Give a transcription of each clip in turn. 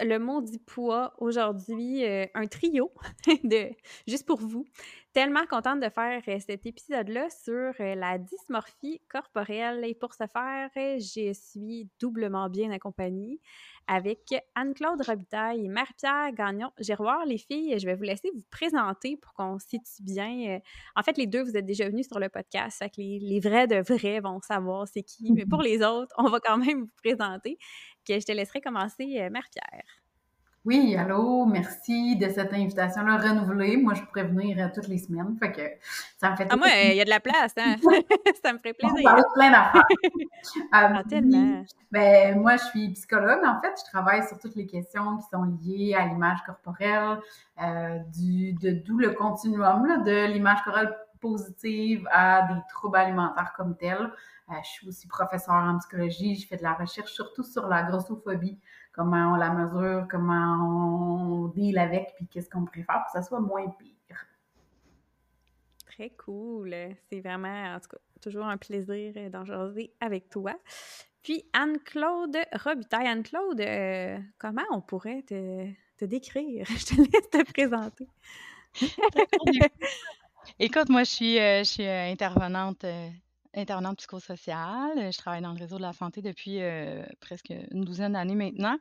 Le Maudit Poids. Aujourd'hui, euh, un trio de juste pour vous tellement contente de faire euh, cet épisode-là sur euh, la dysmorphie corporelle. Et pour ce faire, je suis doublement bien accompagnée avec Anne-Claude Robitaille et Marie-Pierre Gagnon. Je vais revoir les filles. Je vais vous laisser vous présenter pour qu'on situe bien. En fait, les deux, vous êtes déjà venus sur le podcast. Fait que les, les vrais de vrais vont savoir c'est qui. Mais pour les autres, on va quand même vous présenter. Je te laisserai commencer, Marie-Pierre. Oui, allô, merci de cette invitation-là renouvelée. Moi, je pourrais venir euh, toutes les semaines, fait que ça me fait... Ah, moi, il y a de la place, hein? ça me ferait plaisir. On parle plein d'affaires. ah, tellement. Ben, moi, je suis psychologue, en fait. Je travaille sur toutes les questions qui sont liées à l'image corporelle, euh, du, de d'où le continuum là, de l'image corporelle positive à des troubles alimentaires comme tels. Euh, je suis aussi professeure en psychologie. Je fais de la recherche surtout sur la grossophobie comment on la mesure, comment on deal avec, puis qu'est-ce qu'on préfère pour que ça soit moins pire. Très cool. C'est vraiment, en tout cas, toujours un plaisir d'en jaser avec toi. Puis Anne-Claude Robitaille. Anne-Claude, euh, comment on pourrait te, te, décrire? Je te laisse te présenter. Écoute, moi, je suis, euh, euh, intervenante intervenante psychosociale. Je travaille dans le réseau de la santé depuis presque une douzaine d'années maintenant.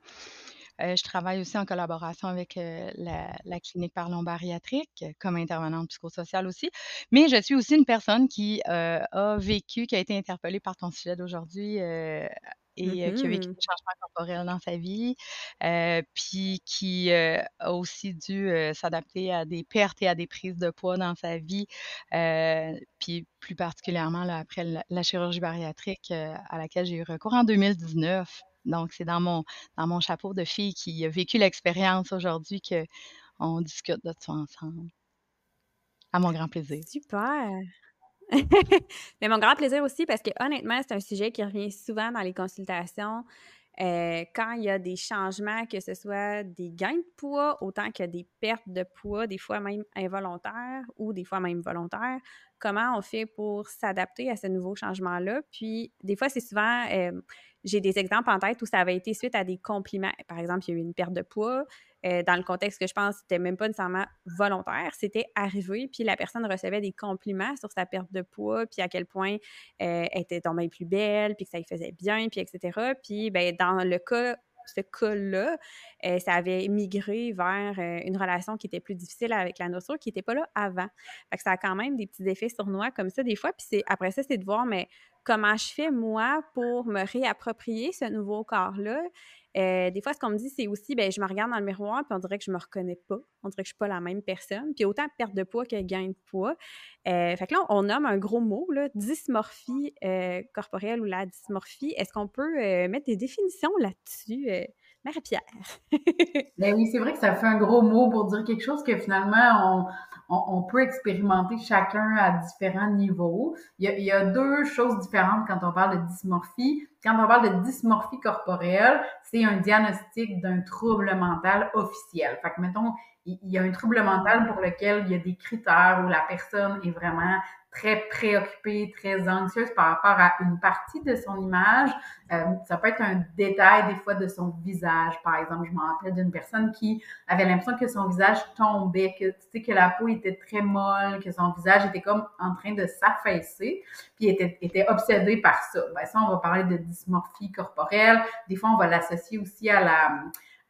je travaille aussi en collaboration avec la, clinique Parlons bariatrique comme intervenante psychosociale aussi. Mais je suis aussi une personne qui a vécu, qui a été interpellée par ton sujet d'aujourd'hui et qui a vécu des changements corporels dans sa vie, puis qui a aussi dû s'adapter à des pertes et à des prises de poids dans sa vie, puis plus particulièrement là, après la, chirurgie bariatrique à laquelle j'ai eu recours en 2019. Donc, c'est dans mon, dans mon chapeau de fille qui a vécu l'expérience aujourd'hui qu'on discute de ça ensemble. À mon grand plaisir. Super! Mais mon grand plaisir aussi, parce que honnêtement, c'est un sujet qui revient souvent dans les consultations. Euh, quand il y a des changements, que ce soit des gains de poids, autant que des pertes de poids, des fois même involontaires ou des fois même volontaires, comment on fait pour s'adapter à ce nouveau changement-là? Puis, des fois, c'est souvent, euh, j'ai des exemples en tête où ça avait été suite à des compliments. Par exemple, il y a eu une perte de poids, euh, dans le contexte que je pense, c'était même pas nécessairement volontaire, c'était arrivé, puis la personne recevait des compliments sur sa perte de poids, puis à quel point euh, elle était tombée plus belle, puis que ça lui faisait bien, puis etc. Puis ben, dans le cas ce cas-là, euh, ça avait migré vers une relation qui était plus difficile avec la nourriture, qui n'était pas là avant. Fait ça a quand même des petits effets sur moi comme ça des fois. Puis après ça, c'est de voir, mais comment je fais moi pour me réapproprier ce nouveau corps-là euh, des fois, ce qu'on me dit, c'est aussi, ben, je me regarde dans le miroir, puis on dirait que je me reconnais pas. On dirait que je suis pas la même personne. Puis autant perte de poids que gain de poids. Euh, fait que là, on nomme un gros mot, là, dysmorphie euh, corporelle ou la dysmorphie. Est-ce qu'on peut mettre des définitions là-dessus, Marie-Pierre. ben oui, c'est vrai que ça fait un gros mot pour dire quelque chose que finalement, on, on, peut expérimenter chacun à différents niveaux. Il y, a, il y, a, deux choses différentes quand on parle de dysmorphie. Quand on parle de dysmorphie corporelle, c'est un diagnostic d'un trouble mental officiel. Fait que, mettons, il y a un trouble mental pour lequel il y a des critères où la personne est vraiment très préoccupée, très anxieuse par rapport à une partie de son image. Euh, ça peut être un détail des fois de son visage. Par exemple, je me rappelle d'une personne qui avait l'impression que son visage tombait, que tu sais que la peau était très molle, que son visage était comme en train de s'affaisser, puis était, était obsédé par ça. Ben ça, on va parler de dysmorphie corporelle. Des fois, on va l'associer aussi à la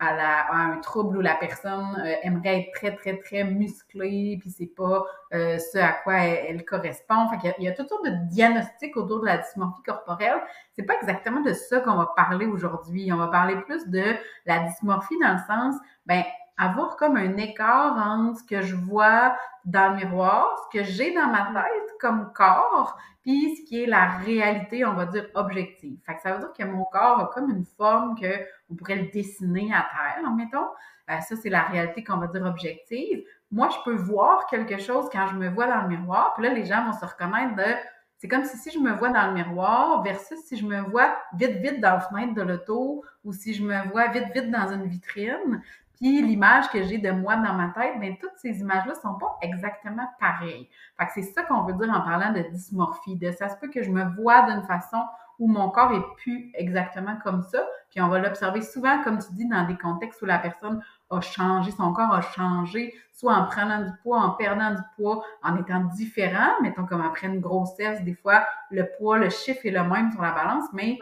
à, un trouble où la personne euh, aimerait être très, très, très musclée, puis c'est pas euh, ce à quoi elle, correspond. Fait qu'il y, a, il y a toutes sortes de diagnostics autour de la dysmorphie corporelle. C'est pas exactement de ça qu'on va parler aujourd'hui. On va parler plus de la dysmorphie dans le sens, ben, avoir comme un écart entre ce que je vois dans le miroir, ce que j'ai dans ma tête comme corps, puis ce qui est la réalité, on va dire, objective. Fait que ça veut dire que mon corps a comme une forme que on pourrait le dessiner à terre, mettons. Euh, ça, c'est la réalité qu'on va dire objective. Moi, je peux voir quelque chose quand je me vois dans le miroir, puis là, les gens vont se reconnaître de c'est comme si, si je me vois dans le miroir versus si je me vois vite, vite dans la fenêtre de l'auto ou si je me vois vite, vite dans une vitrine. Puis l'image que j'ai de moi dans ma tête, bien, toutes ces images-là sont pas exactement pareilles. Fait que c'est ça qu'on veut dire en parlant de dysmorphie. De ça se peut que je me vois d'une façon où mon corps est plus exactement comme ça. Puis on va l'observer souvent, comme tu dis, dans des contextes où la personne a changé, son corps a changé, soit en prenant du poids, en perdant du poids, en étant différent, mettons comme après une grossesse, des fois, le poids, le chiffre est le même sur la balance, mais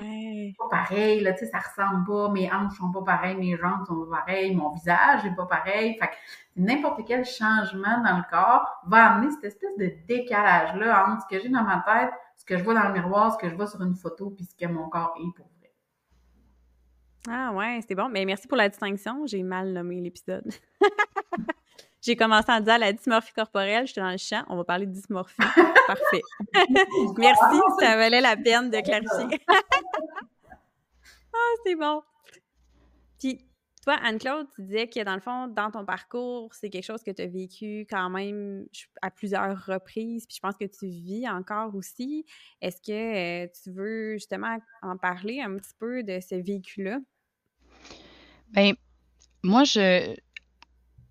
pas pareil, là, tu sais, ça ressemble pas, mes hanches sont pas pareilles, mes jambes sont pas pareilles, mon visage est pas pareil, fait que n'importe quel changement dans le corps va amener cette espèce de décalage-là entre ce que j'ai dans ma tête, ce que je vois dans le miroir, ce que je vois sur une photo, puis ce que mon corps est pour. Ah ouais, c'est bon. Mais merci pour la distinction. J'ai mal nommé l'épisode. J'ai commencé en disant la dysmorphie corporelle, j'étais dans le champ, on va parler de dysmorphie. Parfait. merci, ça valait la peine de clarifier. ah, c'est bon. Puis, toi, Anne-Claude, tu disais que dans le fond, dans ton parcours, c'est quelque chose que tu as vécu quand même à plusieurs reprises, puis je pense que tu vis encore aussi. Est-ce que euh, tu veux justement en parler un petit peu de ce véhicule-là? Bien, moi, je,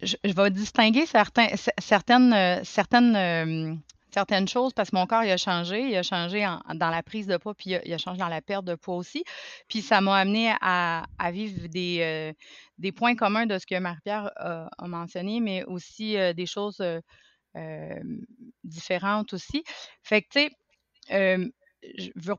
je, vais distinguer certains, certaines, euh, certaines euh, certaines choses parce que mon corps, il a changé. Il a changé dans la prise de poids, puis il a, changé dans la perte de poids aussi. Puis ça m'a amené à, vivre des, euh, des points communs de ce que Marie-Pierre a, mentionné, mais aussi des choses différentes aussi. Fait que, tu sais, je veux,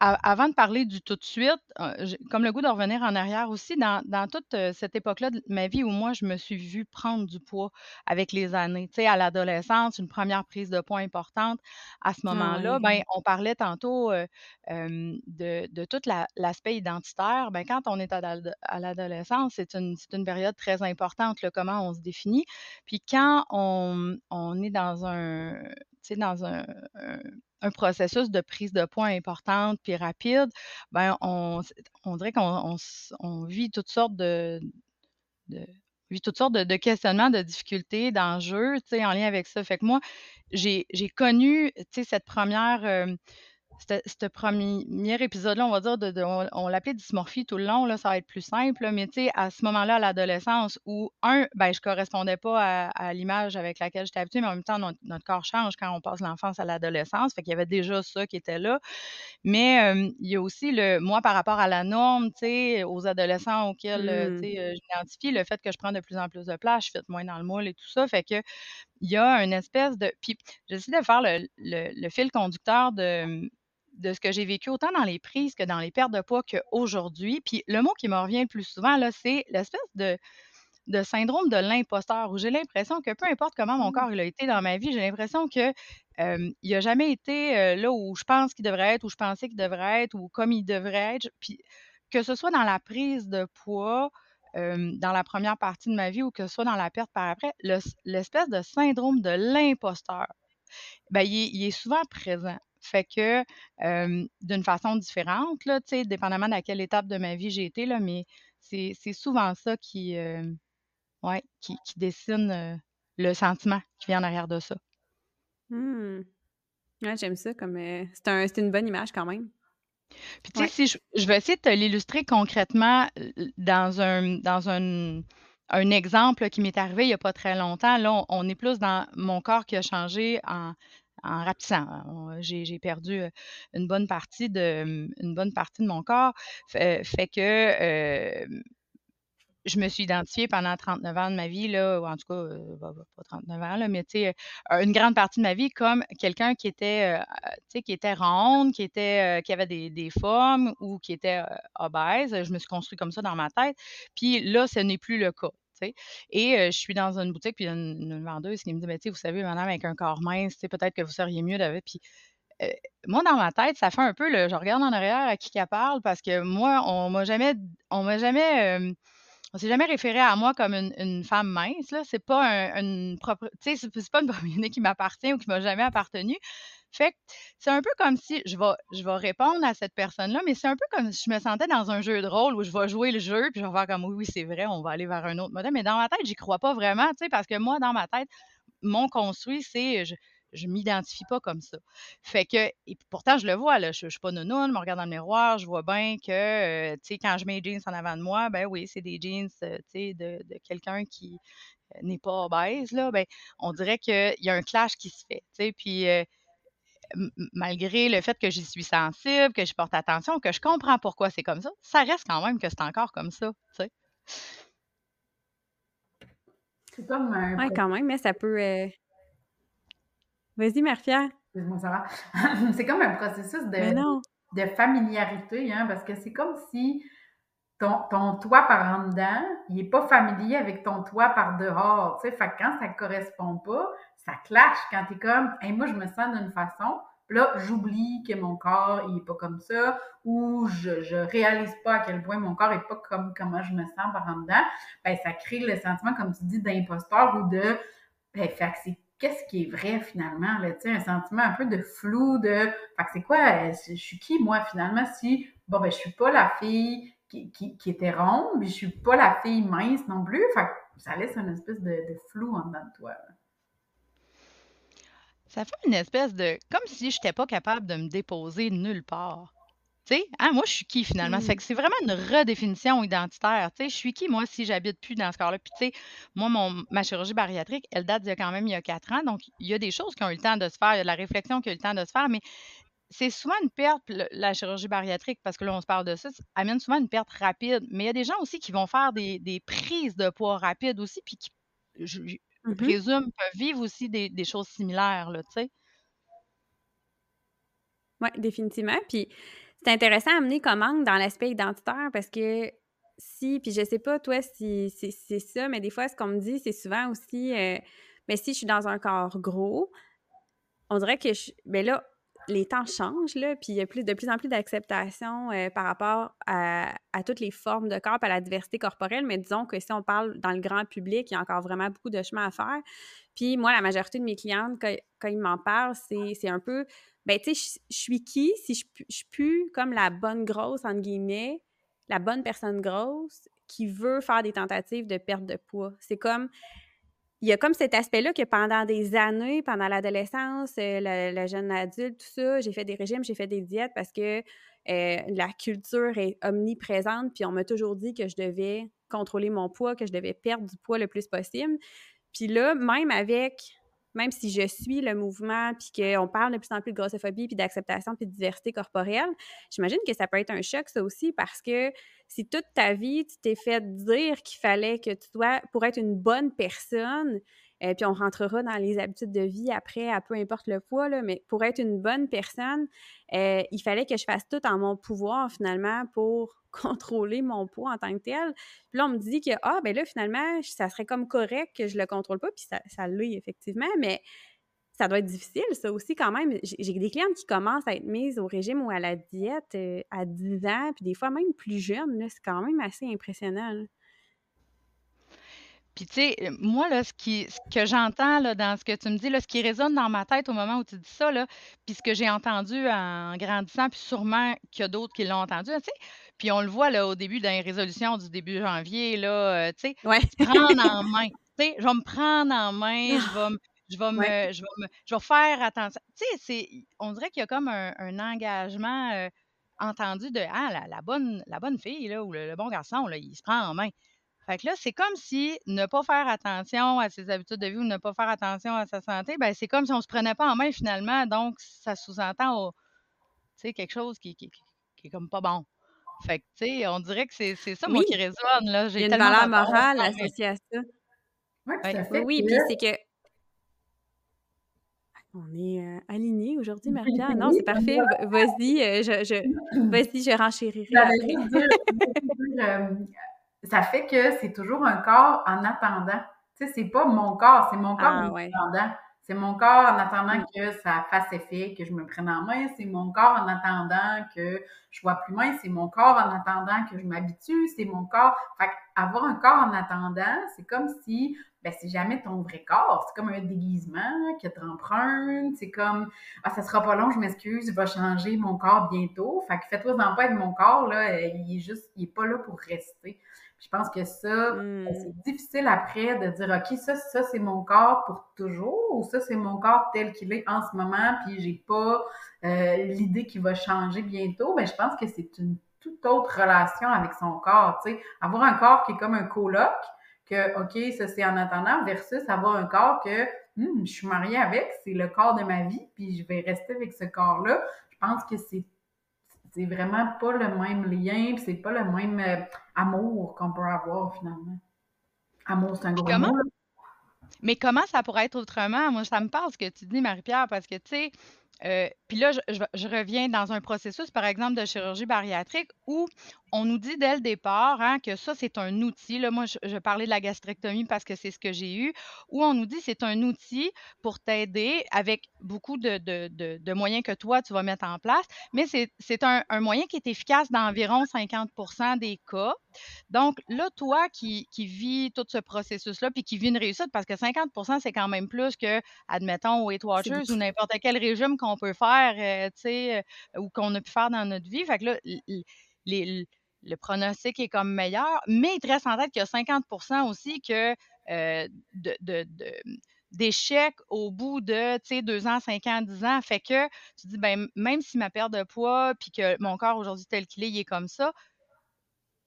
avant de parler du tout de suite, euh, comme le goût de revenir en arrière aussi, dans, dans toute euh, cette époque-là de ma vie où moi, je me suis vue prendre du poids avec les années. Tu sais, à l'adolescence, une première prise de poids importante. À ce ah moment-là, ben, on parlait tantôt euh, de, de, tout l'aspect identitaire. Ben, quand on est à l'adolescence, c'est une, une, période très importante, comment on se définit. Puis quand on, on est dans un, dans un, un, processus de prise de poids importante puis rapide, ben on, on dirait qu'on on, vit toutes sortes de, vit toutes sortes de, questionnements, de difficultés, d'enjeux, en lien avec ça. Fait que moi, j'ai connu, cette première, euh, ce premier épisode-là, on va dire, de, on, l'appelait dysmorphie tout le long, là, ça va être plus simple, mais tu sais, à ce moment-là, à l'adolescence, où, un, ben, je correspondais pas à, l'image avec laquelle j'étais habituée, mais en même temps, notre, corps change quand on passe l'enfance à l'adolescence, fait qu'il y avait déjà ça qui était là. Mais il y a aussi, le moi, par rapport à la norme, tu sais, aux adolescents auxquels, tu mmh. sais, euh, j'identifie, le fait que je prends de plus en plus de place, je fais moins dans le moule et tout ça, fait que il y a une espèce de... Puis j'essaie de faire le, le fil conducteur de de ce que j'ai vécu autant dans les prises que dans les pertes de poids qu'aujourd'hui. Puis le mot qui me revient le plus souvent, là, c'est l'espèce de, de syndrome de l'imposteur, où j'ai l'impression que peu importe comment mon mmh. corps il a été dans ma vie, j'ai l'impression que il n'a jamais été là où je pense qu'il devrait être, où je pensais qu'il devrait être, ou comme il devrait être. Puis que ce soit dans la prise de poids, dans la première partie de ma vie, ou que ce soit dans la perte par après, l'espèce de syndrome de l'imposteur, ben, il est souvent présent. Fait que, d'une façon différente, là, dépendamment de quelle étape de ma vie j'ai été, là, mais c'est souvent ça qui, ouais, qui, dessine le sentiment qui vient en arrière de ça. Mmh. Ouais, j'aime ça comme. c'est un, une bonne image quand même. Puis, tu sais, si je, je, vais essayer de te l'illustrer concrètement dans un, dans un, un exemple qui m'est arrivé il n'y a pas très longtemps. Là, on, est plus dans mon corps qui a changé en, en rapissant. J'ai perdu une bonne partie de une bonne partie de mon corps. Fait, que je me suis identifiée pendant 39 ans de ma vie, là, ou en tout cas, bah, bah, pas 39 ans, là, mais une grande partie de ma vie comme quelqu'un qui était, qui était ronde, qui, était, qui avait des, des, formes ou qui était obèse. Je me suis construite comme ça dans ma tête. Puis là, ce n'est plus le cas. Et je suis dans une boutique, puis il y a une, vendeuse qui me dit, «Mais vous savez, madame, avec un corps mince, peut-être que vous seriez mieux d'avoir. Puis moi, dans ma tête, ça fait un peu, le, je regarde en arrière à qui qu'elle parle, parce que moi, on m'a jamais, on m'a jamais, on s'est jamais référé à moi comme une, femme mince, là. C'est pas un, une propre, sais, c'est pas une propriété qui m'appartient ou qui m'a jamais appartenu. Fait que c'est un peu comme si je vais, je vais répondre à cette personne-là, mais c'est un peu comme si je me sentais dans un jeu de rôle où je vais jouer le jeu, puis je vais faire comme oui, oui, c'est vrai, on va aller vers un autre modèle. Mais dans ma tête, j'y crois pas vraiment, tu sais, parce que moi, dans ma tête, mon construit, c'est je, je m'identifie pas comme ça. Fait que, et pourtant, je le vois, là, je, ne suis pas nounoune, je me regarde dans le miroir, je vois bien que, euh, tu sais, quand je mets les jeans en avant de moi, ben oui, c'est des jeans, euh, tu sais, de, de quelqu'un qui euh, n'est pas obèse, là, ben, on dirait qu'il y a un clash qui se fait, tu sais, puis malgré le fait que j'y suis sensible, que je porte attention, que je comprends pourquoi c'est comme ça, ça reste quand même que c'est encore comme ça, tu sais. C'est comme un... Ouais, quand même, mais ça peut... Vas-y, Mère-Pierre. Excuse-moi, va. c'est comme un processus de, de familiarité, hein, parce que c'est comme si ton, ton toit par en dedans, il n'est pas familier avec ton toit par dehors, tu sais. Fait que quand ça ne correspond pas, ça clash quand tu es comme, hey, moi, je me sens d'une façon, là, j'oublie que mon corps, il est pas comme ça, ou je, je réalise pas à quel point mon corps est pas comme comment je me sens par en dedans, ben, ça crée le sentiment, comme tu dis, d'imposteur ou de, ben, fait que c'est qu'est-ce qui est vrai finalement, là, un sentiment un peu de flou, de, fait c'est quoi, je suis qui, moi, finalement, si, bon, ben, je suis pas la fille qui, qui, était ronde, mais je suis pas la fille mince non plus, fait ça laisse une espèce de, de flou en dedans de toi, ça fait une espèce de comme si je n'étais pas capable de me déposer nulle part. Tu sais, hein, moi, je suis qui finalement? C'est mmh. que c'est vraiment une redéfinition identitaire. Tu sais, je suis qui, moi, si j'habite plus dans ce corps-là? Puis, tu sais, moi, mon, ma chirurgie bariatrique, elle date d'il y a quand même il y a quatre ans. Donc, il y a des choses qui ont eu le temps de se faire, il y a de la réflexion qui a eu le temps de se faire, mais c'est souvent une perte, la chirurgie bariatrique, parce que là, on se parle de ça, ça amène souvent une perte rapide. Mais il y a des gens aussi qui vont faire des, des prises de poids rapides aussi, puis qui, je mmh présume, peuvent vivre aussi des, des choses similaires, là, tu sais. Oui, définitivement. Puis c'est intéressant à amener comme angle dans l'aspect identitaire parce que si, puis je sais pas toi si c'est ça, mais des fois, ce qu'on me dit, c'est souvent aussi, euh, mais si je suis dans un corps gros, on dirait que je, ben là, les temps changent, là, puis il y a plus, de plus en plus d'acceptation euh, par rapport à, toutes les formes de corps, à la diversité corporelle, mais disons que si on parle dans le grand public, il y a encore vraiment beaucoup de chemin à faire. Puis moi, la majorité de mes clientes, quand, ils m'en parlent, c'est un peu, ben tu sais, je suis qui si je, suis plus comme la bonne grosse, entre guillemets, la bonne personne grosse qui veut faire des tentatives de perte de poids. C'est comme, il y a comme cet aspect-là que pendant des années, pendant l'adolescence, euh, le, jeune adulte, tout ça, j'ai fait des régimes, j'ai fait des diètes parce que euh, la culture est omniprésente, puis on m'a toujours dit que je devais contrôler mon poids, que je devais perdre du poids le plus possible. Puis là, même avec, même si je suis le mouvement, puis qu'on parle de plus en plus de grossophobie, puis d'acceptation, puis de diversité corporelle, j'imagine que ça peut être un choc, ça aussi, parce que si toute ta vie, tu t'es fait dire qu'il fallait que tu dois, pour être une bonne personne, euh, puis on rentrera dans les habitudes de vie après, à peu importe le poids, là, mais pour être une bonne personne, euh, il fallait que je fasse tout en mon pouvoir finalement pour contrôler mon poids en tant que tel. Puis là, on me dit que, ah, ben là, finalement, ça serait comme correct que je le contrôle pas, puis ça, ça l'est effectivement, mais ça doit être difficile, ça aussi, quand même. J'ai des clientes qui commencent à être mises au régime ou à la diète euh, à 10 ans, puis des fois même plus jeunes. C'est quand même assez impressionnant. Puis, tu sais, moi, là, ce, qui, ce que j'entends là, dans ce que tu me dis, là, ce qui résonne dans ma tête au moment où tu dis ça, là, puis ce que j'ai entendu en grandissant, puis sûrement qu'il y a d'autres qui l'ont entendu, tu sais. Puis on le voit là, au début dans résolutions du début janvier, là, euh, tu sais, Ouais. prendre en main. Tu sais, je vais me prendre en main, je vais me, je vais Ouais. me, je vais me- je vais faire attention. Tu sais, c'est, on dirait qu'il y a comme un, un engagement euh, entendu de ah, la, la bonne, la bonne fille là, ou le, le bon garçon, là, il se prend en main. Fait que là, c'est comme si ne pas faire attention à ses habitudes de vie ou ne pas faire attention à sa santé, ben c'est comme si on se prenait pas en main finalement. Donc, ça sous-entend au- tu sais, quelque chose qui, qui, qui- est comme pas bon. Fait que, tu sais, on dirait que c'est c'est ça, moi, qui résonne, là. il y J'ai a une valeur morale associée à ça. Oui, tout Ouais. à Oui, fait. oui, Puis c'est que on est euh, alignés aujourd'hui, Marie-Pierre. Non, c'est parfait. Va- Vas-y, euh, je, je, vas-y, je renchérirai Ça fait que c'est toujours un corps en attendant. Tu sais, c'est pas mon corps, c'est mon corps Ah en ouais. attendant. C'est mon corps en attendant Mm. que ça fasse effet, que je me prenne en main. C'est mon corps en attendant que je sois plus mince. C'est mon corps en attendant que je m'habitue. C'est mon corps. Fait avoir un corps en attendant, c'est comme si, ben, c'est jamais ton vrai corps. C'est comme un déguisement que tu empruntes. C'est comme, ah, ça sera pas long, je m'excuse, il va changer mon corps bientôt. Fait que fais-toi-en pas avec mon corps, là. Il est juste, il est pas là pour rester. Je pense que ça, Hmm. ben, c'est difficile après de dire, OK, ça, ça, c'est mon corps pour toujours, ou ça, c'est mon corps tel qu'il est en ce moment, puis j'ai pas euh, l'idée qu'il va changer bientôt. Ben, je pense que c'est une toute autre relation avec son corps, tu sais. Avoir un corps qui est comme un coloc, que, OK, ça, c'est en attendant, versus avoir un corps que, Hum, je suis mariée avec, c'est le corps de ma vie, puis je vais rester avec ce corps-là. Je pense que c'est c'est vraiment pas le même lien, puis c'est pas le même euh, amour qu'on peut avoir finalement. Amour, c'est un gros comment, mot, là. mais comment ça pourrait être autrement? Moi, ça me parle ce que tu dis, Marie-Pierre, parce que, tu sais, euh, puis là, je, je- je reviens dans un processus, par exemple, de chirurgie bariatrique où on nous dit dès le départ hein, que ça, c'est un outil. Là, moi, je, je parlais de la gastrectomie parce que c'est ce que j'ai eu, où on nous dit c'est un outil pour t'aider avec beaucoup de, de- de- de moyens que toi, tu vas mettre en place, mais c'est un, un moyen qui est efficace dans environ 50% des cas. Donc, là, toi qui, qui vis tout ce processus-là, puis qui vis une réussite, parce que 50 c'est quand même plus que, admettons, Weight Watchers ou n'importe quel régime qu'on peut faire, euh, tu sais, euh, ou qu'on a pu faire dans notre vie. Fait que là, les- le pronostic est comme meilleur, mais il te reste en tête qu'il y a 50% aussi que euh, de, de- de- d'échecs au bout de, tu sais, deux ans, cinq ans, dix ans. Fait que tu dis, ben, même si ma perte de poids, puis que mon corps aujourd'hui tel qu'il est, il est comme ça,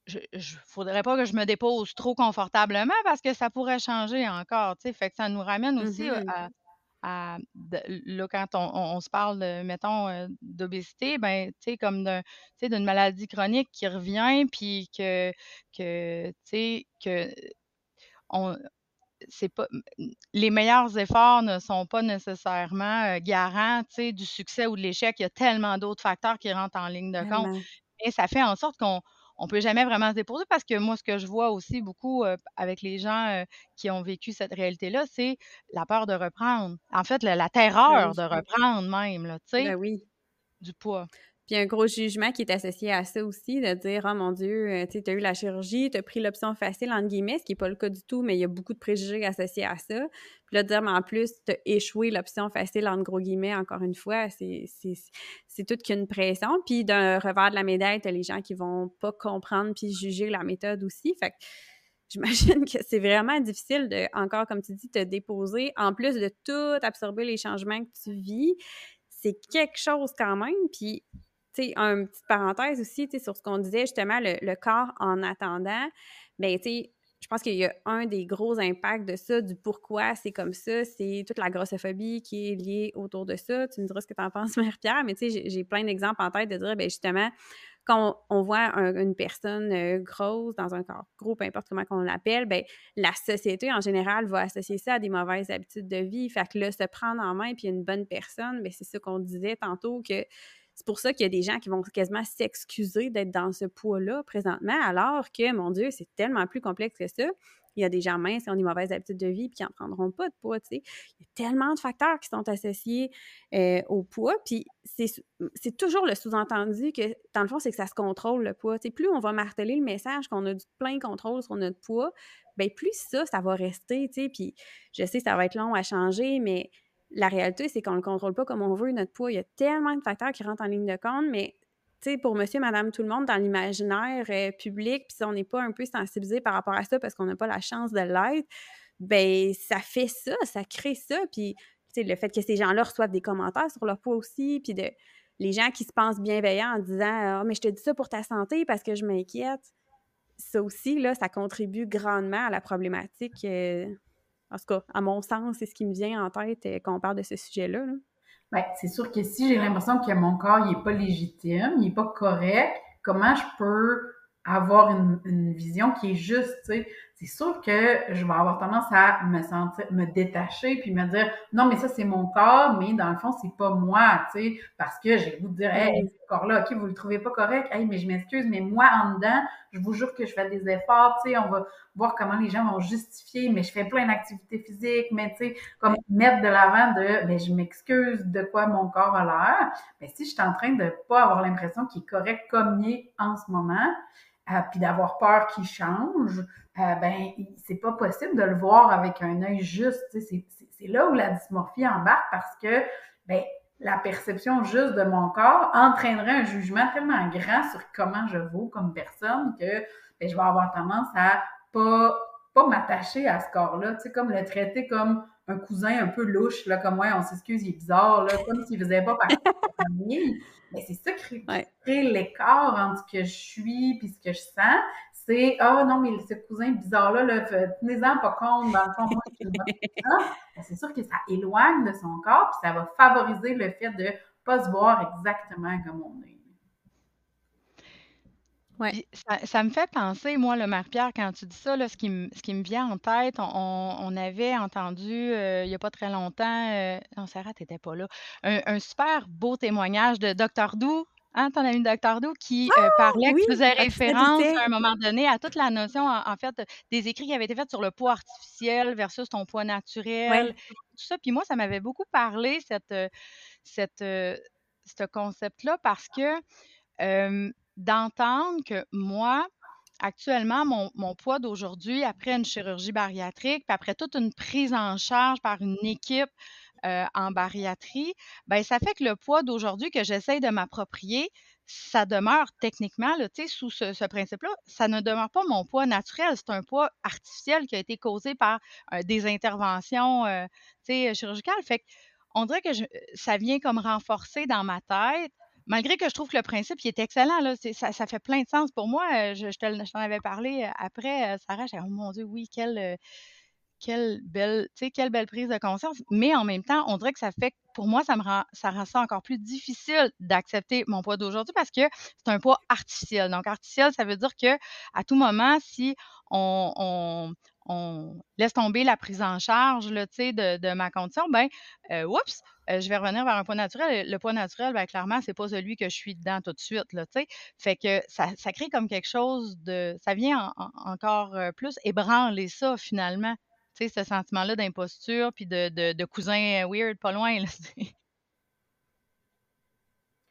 je, je faudrait pas que je me dépose trop confortablement parce que ça pourrait changer encore, tu sais. Fait que ça nous ramène aussi Mhm. à, à- de- là, quand on, on- on se parle, de, mettons, euh, d'obésité, ben, tu sais, comme d'un, d'une maladie chronique qui revient, puis que, que, tu sais, que on, c'est pas, les meilleurs efforts ne sont pas nécessairement euh, garants, tu sais, du succès ou de l'échec. Il y a tellement d'autres facteurs qui rentrent en ligne de compte. Tellement. Et ça fait en sorte qu'on on peut jamais vraiment se déposer parce que moi, ce que je vois aussi beaucoup euh, avec les gens euh, qui ont vécu cette réalité-là, c'est la peur de reprendre. En fait, la, la Ben terreur oui. de reprendre même, là, tu sais, Ben oui. du poids. Puis un gros jugement qui est associé à ça aussi, de dire Oh mon Dieu, euh, tu t'as eu la chirurgie, t'as pris l'option facile, entre guillemets, ce qui n'est pas le cas du tout, mais il y a beaucoup de préjugés associés à ça. Puis là, dire, mais en plus, t'as échoué l'option facile, entre gros guillemets, encore une fois, c'est toute qu'une pression. Puis d'un revers de la médaille, t'as les gens qui vont pas comprendre puis juger la méthode aussi. Fait que j'imagine que c'est vraiment difficile de, encore comme tu dis, te déposer, en plus de tout absorber les changements que tu vis. C'est quelque chose quand même. Puis tu une petite parenthèse aussi, tu sais, sur ce qu'on disait justement, le, corps en attendant, ben je pense qu'il y a un des gros impacts de ça, du pourquoi c'est comme ça, c'est toute la grossophobie qui est liée autour de ça. Tu me diras ce que tu en penses, Mère-Pierre, mais tu j'ai- plein d'exemples en tête de dire, ben justement, quand on, voit un- une personne euh, grosse dans un corps gros, peu importe comment on l'appelle, ben la société en général va associer ça à des mauvaises habitudes de vie. Fait que là, se prendre en main puis une bonne personne, ben c'est ça qu'on disait tantôt que c'est pour ça qu'il y a des gens qui vont quasiment s'excuser d'être dans ce poids-là présentement, alors que, mon Dieu, c'est tellement plus complexe que ça. il y a des gens minces qui ont des mauvaises habitudes de vie puis qui n'en prendront pas de poids. Il y a tellement de facteurs qui sont associés euh, au poids, puis c'est toujours le sous-entendu que, dans le fond, c'est que ça se contrôle, le poids. Plus on va marteler le message qu'on a du plein contrôle sur notre poids, bien, plus ça, ça va rester, puis je sais, ça va être long à changer, mais la réalité, c'est qu'on ne le contrôle pas comme on veut, notre poids. Il y a tellement de facteurs qui rentrent en ligne de compte, mais pour monsieur, madame, tout le monde, dans l'imaginaire euh, public, puis si on n'est pas un peu sensibilisé par rapport à ça parce qu'on n'a pas la chance de l'être, ben ça fait ça, ça crée ça, puis le fait que ces gens-là reçoivent des commentaires sur leur poids aussi, puis de les gens qui se pensent bienveillants en disant Ah, mais je te dis ça pour ta santé parce que je m'inquiète. Ça aussi, là, ça contribue grandement à la problématique. Euh, en tout cas, à mon sens, c'est ce qui me vient en tête euh, quand on parle de ce sujet-là. Là. Ben, c'est sûr que si j'ai l'impression que mon corps n'est pas légitime, il n'est pas correct, comment je peux avoir une, vision qui est juste, c'est sûr que je vais avoir tendance à me sentir, me détacher puis me dire non, mais ça, c'est mon corps, mais dans le fond, c'est pas moi, tu sais, parce que j'ai le goût de dire, hey, ce corps-là, OK, vous le trouvez pas correct, hey, mais je m'excuse, mais moi, en dedans, je vous jure que je fais des efforts, tu sais, on va voir comment les gens vont justifier, mais je fais plein d'activités physiques, mais tu sais, comme mettre de l'avant de, mais je m'excuse de quoi mon corps a l'air. Mais si je suis en train de pas avoir l'impression qu'il est correct comme il est en ce moment, euh, puis d'avoir peur qu'il change, euh, ben c'est pas possible de le voir avec un œil juste. C'est là où la dysmorphie embarque parce que ben, la perception juste de mon corps entraînerait un jugement tellement grand sur comment je vaux comme personne que ben, je vais avoir tendance à pas pas m'attacher à ce corps-là, comme le traiter comme un cousin un peu louche, là, comme moi, on s'excuse, il est bizarre, là, comme s'il faisait pas partie de la famille. Mais c'est ça qui crée, l'écart entre ce que je suis et ce que je sens. C'est Ah non, mais ce cousin bizarre-là, là, tenez-en pas compte, dans le fond, moi, je ben, C'est sûr que ça éloigne de son corps, puis ça va favoriser le fait de pas se voir exactement comme on est. Ouais. ça, me fait penser, moi, le Marie-Pierre, quand tu dis ça, là, ce qui me, ce qui me vient en tête, on, avait entendu euh, il n'y a pas très longtemps, euh, non, Sarah, tu n'étais pas là, un, super beau témoignage de Dr. Dou, hein, ton ami Dr. Dou, qui euh, ah! parlait, qui faisait référence à un moment donné à toute la notion, en, fait, des écrits qui avaient été faits sur le poids artificiel versus ton poids naturel, tout ça. Puis moi, ça m'avait beaucoup parlé, cette, cette, ce concept-là, parce que d'entendre que moi, actuellement, mon, poids d'aujourd'hui, après une chirurgie bariatrique, après toute une prise en charge par une équipe euh, en bariatrie, ben ça fait que le poids d'aujourd'hui que j'essaye de m'approprier, ça demeure techniquement, sous ce, ce principe-là, ça ne demeure pas mon poids naturel, c'est un poids artificiel qui a été causé par euh, des interventions euh, chirurgicales. Fait on dirait que ça vient comme renforcer dans ma tête malgré que je trouve que le principe il est excellent, ça, fait plein de sens pour moi. Euh, je, t'en avais parlé euh, après, euh, Sarah, j'ai oh mon Dieu, oui, quelle, belle, prise de conscience. Mais en même temps, on dirait que ça fait, pour moi, ça me rend ça, rend ça encore plus difficile d'accepter mon poids d'aujourd'hui parce que c'est un poids artificiel. Donc, artificiel, ça veut dire que à tout moment, si on laisse tomber la prise en charge là, de, de ma condition, ben, euh, oups, euh, je vais revenir vers un poids naturel. Le poids naturel, ben, clairement, c'est pas celui que je suis dedans tout de suite. Là, fait que ça, ça, crée comme quelque chose de. Ça vient encore euh, plus ébranler ça, finalement. ce sentiment-là d'imposture puis de, de, de, cousin weird pas loin. Là,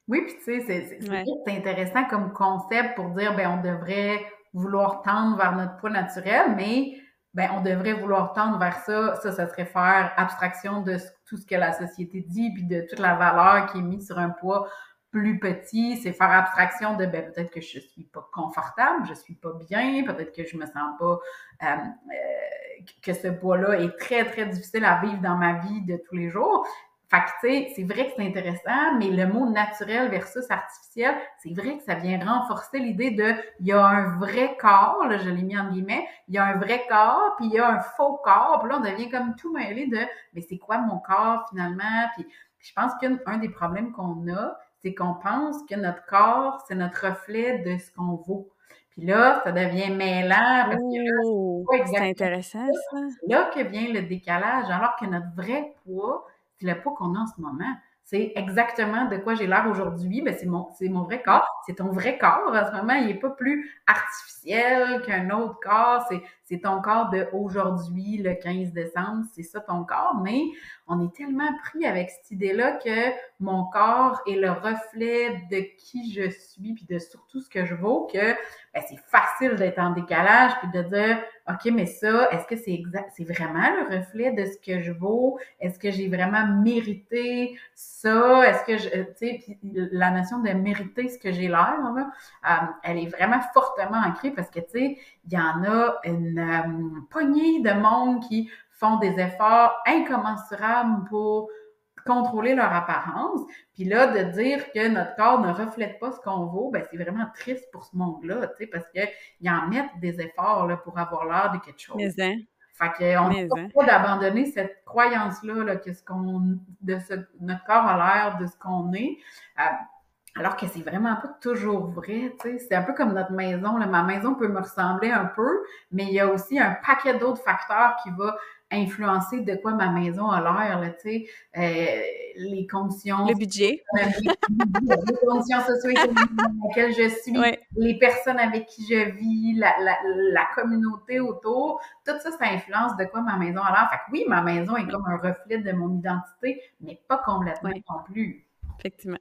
oui, puis tu sais, c'est intéressant comme concept pour dire, ben on devrait vouloir tendre vers notre poids naturel, mais ben, on devrait vouloir tendre vers ça. Ça, ça serait faire abstraction de tout ce que la société dit, puis de toute la valeur qui est mise sur un poids plus petit. C'est faire abstraction de, ben, peut-être que je suis pas confortable, je suis pas bien, peut-être que je me sens pas, euh, euh, que ce poids-là est très, très difficile à vivre dans ma vie de tous les jours. Fait que, tu sais, c'est vrai que c'est intéressant, mais le mot naturel versus artificiel, c'est vrai que ça vient renforcer l'idée de, il y a un vrai corps, là, je l'ai mis en guillemets, il y a un vrai corps, puis il y a un faux corps, puis là, on devient comme tout mêlé de, mais c'est quoi mon corps finalement? Puis, je pense qu'un des problèmes qu'on a, c'est qu'on pense que notre corps, c'est notre reflet de ce qu'on vaut. Puis là, ça devient mêlant parce que c'est intéressant ça. C'est là que vient le décalage, alors que notre vrai poids, le poids qu'on a en ce moment. c'est exactement de quoi j'ai l'air aujourd'hui, ben c'est mon, c'est mon vrai corps, c'est ton vrai corps. En ce moment, il est pas plus artificiel qu'un autre corps, c'est, ton corps de aujourd'hui, le 15 décembre, c'est ça ton corps, mais on est tellement pris avec cette idée-là que mon corps est le reflet de qui je suis, puis de surtout ce que je vaux, que ben, c'est facile d'être en décalage, puis de dire, OK, mais ça, est-ce que c'est exact, c'est vraiment le reflet de ce que je vaux? Est-ce que j'ai vraiment mérité ça? Est-ce que tu sais, la notion de mériter ce que j'ai là, euh, elle est vraiment fortement ancrée parce que, tu sais, il y en a une euh, poignée de monde qui font des efforts incommensurables pour contrôler leur apparence. Puis là, de dire que notre corps ne reflète pas ce qu'on vaut, ben c'est vraiment triste pour ce monde-là, tu sais, parce qu'ils en mettent des efforts là, pour avoir l'air de quelque chose. Mais hein? Fait qu'on n'a hein? pas d'abandonner cette croyance-là là, que ce qu'on de ce, notre corps a l'air de ce qu'on est. Euh, alors que c'est vraiment pas toujours vrai, tu sais. C'est un peu comme notre maison. Là. Ma maison peut me ressembler un peu, mais il y a aussi un paquet d'autres facteurs qui vont influencer de quoi ma maison a l'air, tu sais, euh, les conditions... Le budget. les conditions socio-économiques dans lesquelles je suis, les personnes avec qui je vis, la, la, la, communauté autour, tout ça, ça influence de quoi ma maison a l'air. Fait que oui, ma maison est comme un reflet de mon identité, mais pas complètement non plus. Effectivement.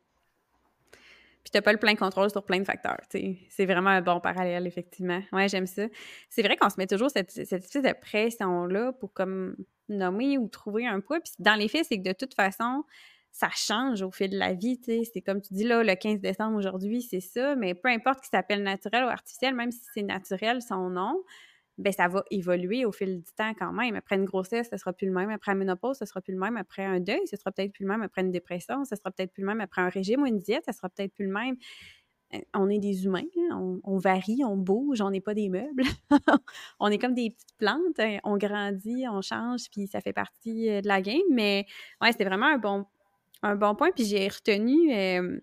Puis t'as pas le plein contrôle sur plein de facteurs. C'est vraiment un bon parallèle, effectivement. Ouais, j'aime ça. C'est vrai qu'on se met toujours cette, cette espèce de pression-là pour comme nommer ou trouver un poids. Puis dans les faits, c'est que de toute façon, ça change au fil de la vie. C'est comme tu dis là, le 15 décembre aujourd'hui, c'est ça, mais peu importe qu'il s'appelle naturel ou artificiel, même si c'est naturel son nom, ben ça va évoluer au fil du temps quand même. Après une grossesse, ce sera plus le même. Après la ménopause, ce sera plus le même. Après un deuil, ce sera peut-être plus le même. Après une dépression, ce sera peut-être plus le même. Après un régime ou une diète, ce sera peut-être plus le même. Euh, on est des humains, on, varie, on bouge, on n'est pas des meubles. on est comme des petites plantes, hein. on grandit, on change, puis ça fait partie euh, de la game. Mais ouais, c'était vraiment un bon, un bon point. Puis j'ai retenu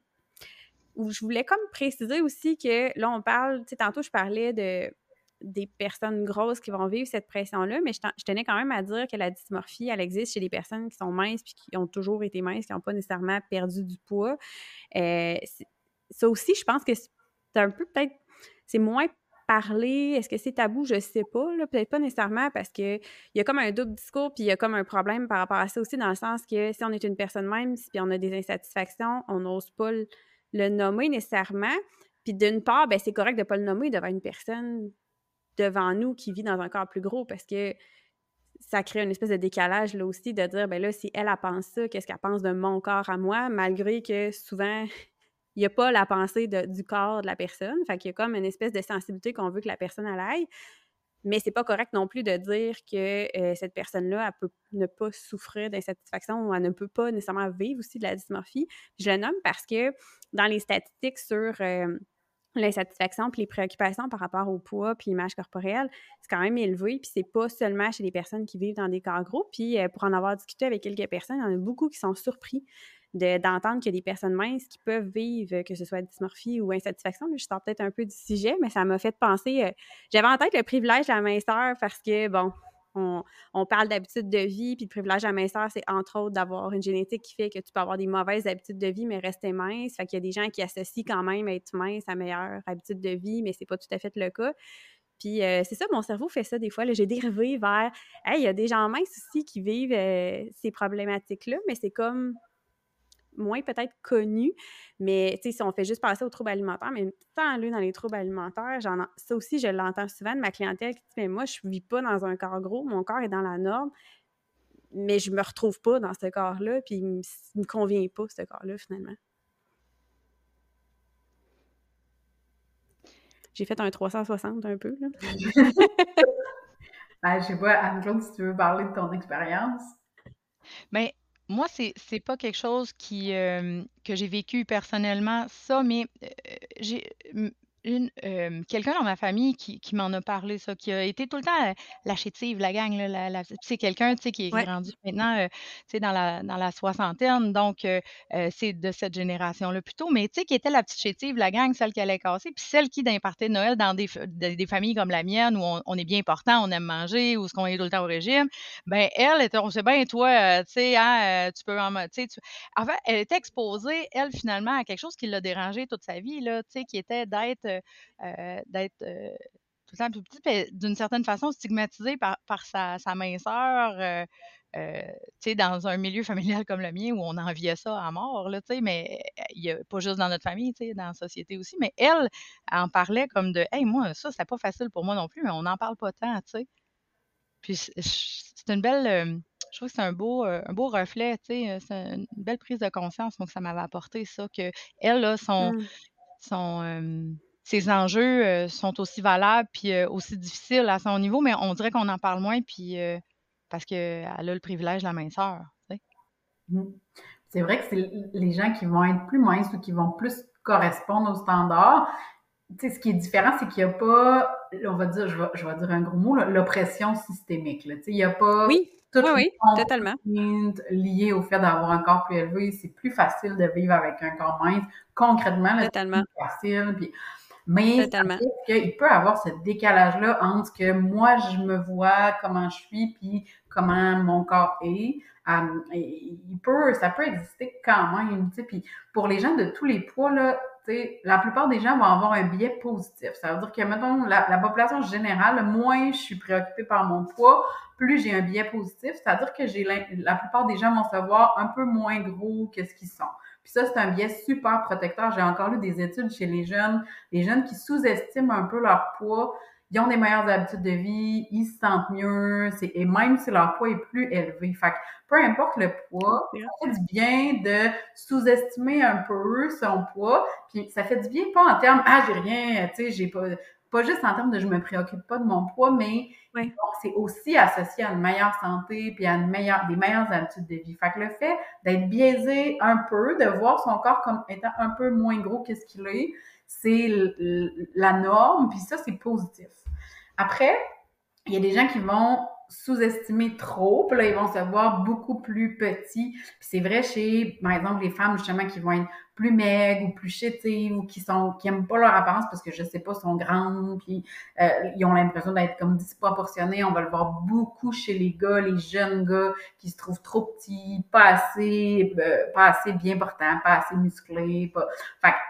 où je voulais comme préciser aussi que là, on parle, tu sais, tantôt je parlais de des personnes grosses qui vont vivre cette pression-là, mais je, tenais quand même à dire que la dysmorphie, elle existe chez les personnes qui sont minces puis qui ont toujours été minces, qui n'ont pas nécessairement perdu du poids. Euh, ça aussi, je pense que c'est un peu peut-être, c'est moins parlé, est-ce que c'est tabou, je sais pas, peut-être pas nécessairement parce que il y a comme un double discours puis il y a comme un problème par rapport à ça aussi dans le sens que si on est une personne même puis on a des insatisfactions, on n'ose pas le, nommer nécessairement. Puis d'une part, ben c'est correct de pas le nommer devant une personne devant nous qui vit dans un corps plus gros parce que ça crée une espèce de décalage là aussi de dire ben là si elle a pensé ça qu'est-ce qu'elle pense de mon corps à moi malgré que souvent il n'y a pas la pensée du corps de la personne fait qu'il y a comme une espèce de sensibilité qu'on veut que la personne aille mais c'est pas correct non plus de dire que euh, cette personne-là, elle peut ne pas souffrir d'insatisfaction ou elle ne peut pas nécessairement vivre aussi de la dysmorphie. Je le nomme parce que dans les statistiques sur euh, l'insatisfaction puis les préoccupations par rapport au poids puis l'image corporelle, c'est quand même élevé. Puis c'est pas seulement chez les personnes qui vivent dans des corps gros. Puis euh, pour en avoir discuté avec quelques personnes, il y en a beaucoup qui sont surpris d'entendre qu'il y a des personnes minces qui peuvent vivre, que ce soit dysmorphie ou insatisfaction. je sors peut-être un peu du sujet, mais ça m'a fait penser. Euh, j'avais en tête le privilège de la minceur parce que, bon, on, parle d'habitudes de vie, puis le privilège à minceur, c'est entre autres d'avoir une génétique qui fait que tu peux avoir des mauvaises habitudes de vie, mais rester mince. Fait qu'il y a des gens qui associent quand même être mince à meilleure habitude de vie, mais c'est pas tout à fait le cas. Puis euh, c'est ça, mon cerveau fait ça des fois. J'ai dérivé vers, hey, il y a des gens minces aussi qui vivent euh, ces problématiques-là, mais c'est comme moins peut-être connu, mais si on fait juste passer aux troubles alimentaires, mais tant lui dans les troubles alimentaires, ça aussi, je l'entends souvent de ma clientèle qui dit Mais moi, je ne vis pas dans un corps gros, mon corps est dans la norme, mais je ne me retrouve pas dans ce corps-là, puis il ne me, convient pas, ce corps-là, finalement. J'ai fait un 360 un peu, là. ben, je sais pas, Anne-Claude, si tu veux parler de ton expérience. Mais ben, moi, c'est c'est pas quelque chose qui, que j'ai vécu personnellement, ça, mais, j'ai une, quelqu'un dans ma famille qui qui m'en a parlé ça, qui a été tout le temps, la chétive, la gang là, la la c'est quelqu'un, qui est rendu maintenant, sais, dans la dans la soixantaine, donc c'est de cette génération-là plutôt, mais qui était la petite chétive, la gang, celle qui allait casser, puis celle qui, d'un de Noël, dans des des familles comme la mienne, où on est bien portant, on aime manger, où ce qu'on est tout le temps au régime, ben elle était on sait bien toi, tu sais, hein, tu peux en tu sais, en fait, elle était exposée, elle, finalement, à quelque chose qui l'a dérangée toute sa vie, là, tu sais, qui était d'être euh, d'être tout le temps plus petite, d'une certaine façon stigmatisée par, par sa, sa minceur. Euh, dans un milieu familial comme le mien où on enviait ça à mort, là, mais il a pas juste dans notre famille, dans la société aussi, mais elle, en parlait comme de Hey, moi, ça, c'est pas facile pour moi non plus, mais on n'en parle pas tant, tu sais. Puis c'est une belle. je trouve que c'est un beau, un beau reflet, c'est une belle prise de conscience, donc ça m'avait apporté ça, que elle, là, son, mmh. son ces enjeux sont aussi valables puis aussi difficiles à son niveau, mais on dirait qu'on en parle moins puis parce qu'elle a le privilège de la minceur. Mmh. C'est vrai que c'est les gens qui vont être plus minces ou qui vont plus correspondre aux standards. Tu sais, ce qui est différent, c'est qu'il n'y a pas, on va dire, je vais, je vais dire un gros mot, l'oppression systémique. Là. Tu sais, il n'y a pas oui. oui, oui, totalement. lié au fait d'avoir un corps plus élevé. C'est plus facile de vivre avec un corps mince. Concrètement, c'est plus facile. Puis, mais il peut avoir ce décalage-là entre ce que moi, je me vois, comment je suis, puis comment mon corps est. Um, il peut, ça peut exister quand même. Puis pour les gens de tous les poids, là, la plupart des gens vont avoir un biais positif. Ça veut dire que, mettons, la, la population générale, moins je suis préoccupée par mon poids, plus j'ai un biais positif. C'est-à-dire que j'ai la, plupart des gens vont se voir un peu moins gros que ce qu'ils sont. Puis ça, c'est un biais super protecteur. J'ai encore lu des études chez les jeunes, les jeunes qui sous-estiment un peu leur poids. Ils ont des meilleures habitudes de vie, ils se sentent mieux, et même si leur poids est plus élevé. Fait que peu importe le poids, ça fait du bien de sous-estimer un peu son poids, puis ça fait du bien pas en termes « Ah, j'ai rien, tu sais, j'ai pas... » Pas juste en termes de « Je me préoccupe pas de mon poids », mais c'est aussi associé à une meilleure santé puis à une meilleure, des meilleures habitudes de vie. Fait que le fait d'être biaisé un peu, de voir son corps comme étant un peu moins gros que ce qu'il est, c'est la norme, puis ça, c'est positif. Après, il y a des gens qui vont sous-estimer trop, puis là, ils vont se voir beaucoup plus petits. Puis c'est vrai chez, par exemple, les femmes, justement, qui vont être plus maigres ou plus chétives ou qui sont qui aiment pas leur apparence parce que je sais pas sont grandes puis euh, ils ont l'impression d'être comme disproportionnés. On va le voir beaucoup chez les gars les jeunes gars qui se trouvent trop petits pas assez euh, pas assez bien portants pas assez musclés pas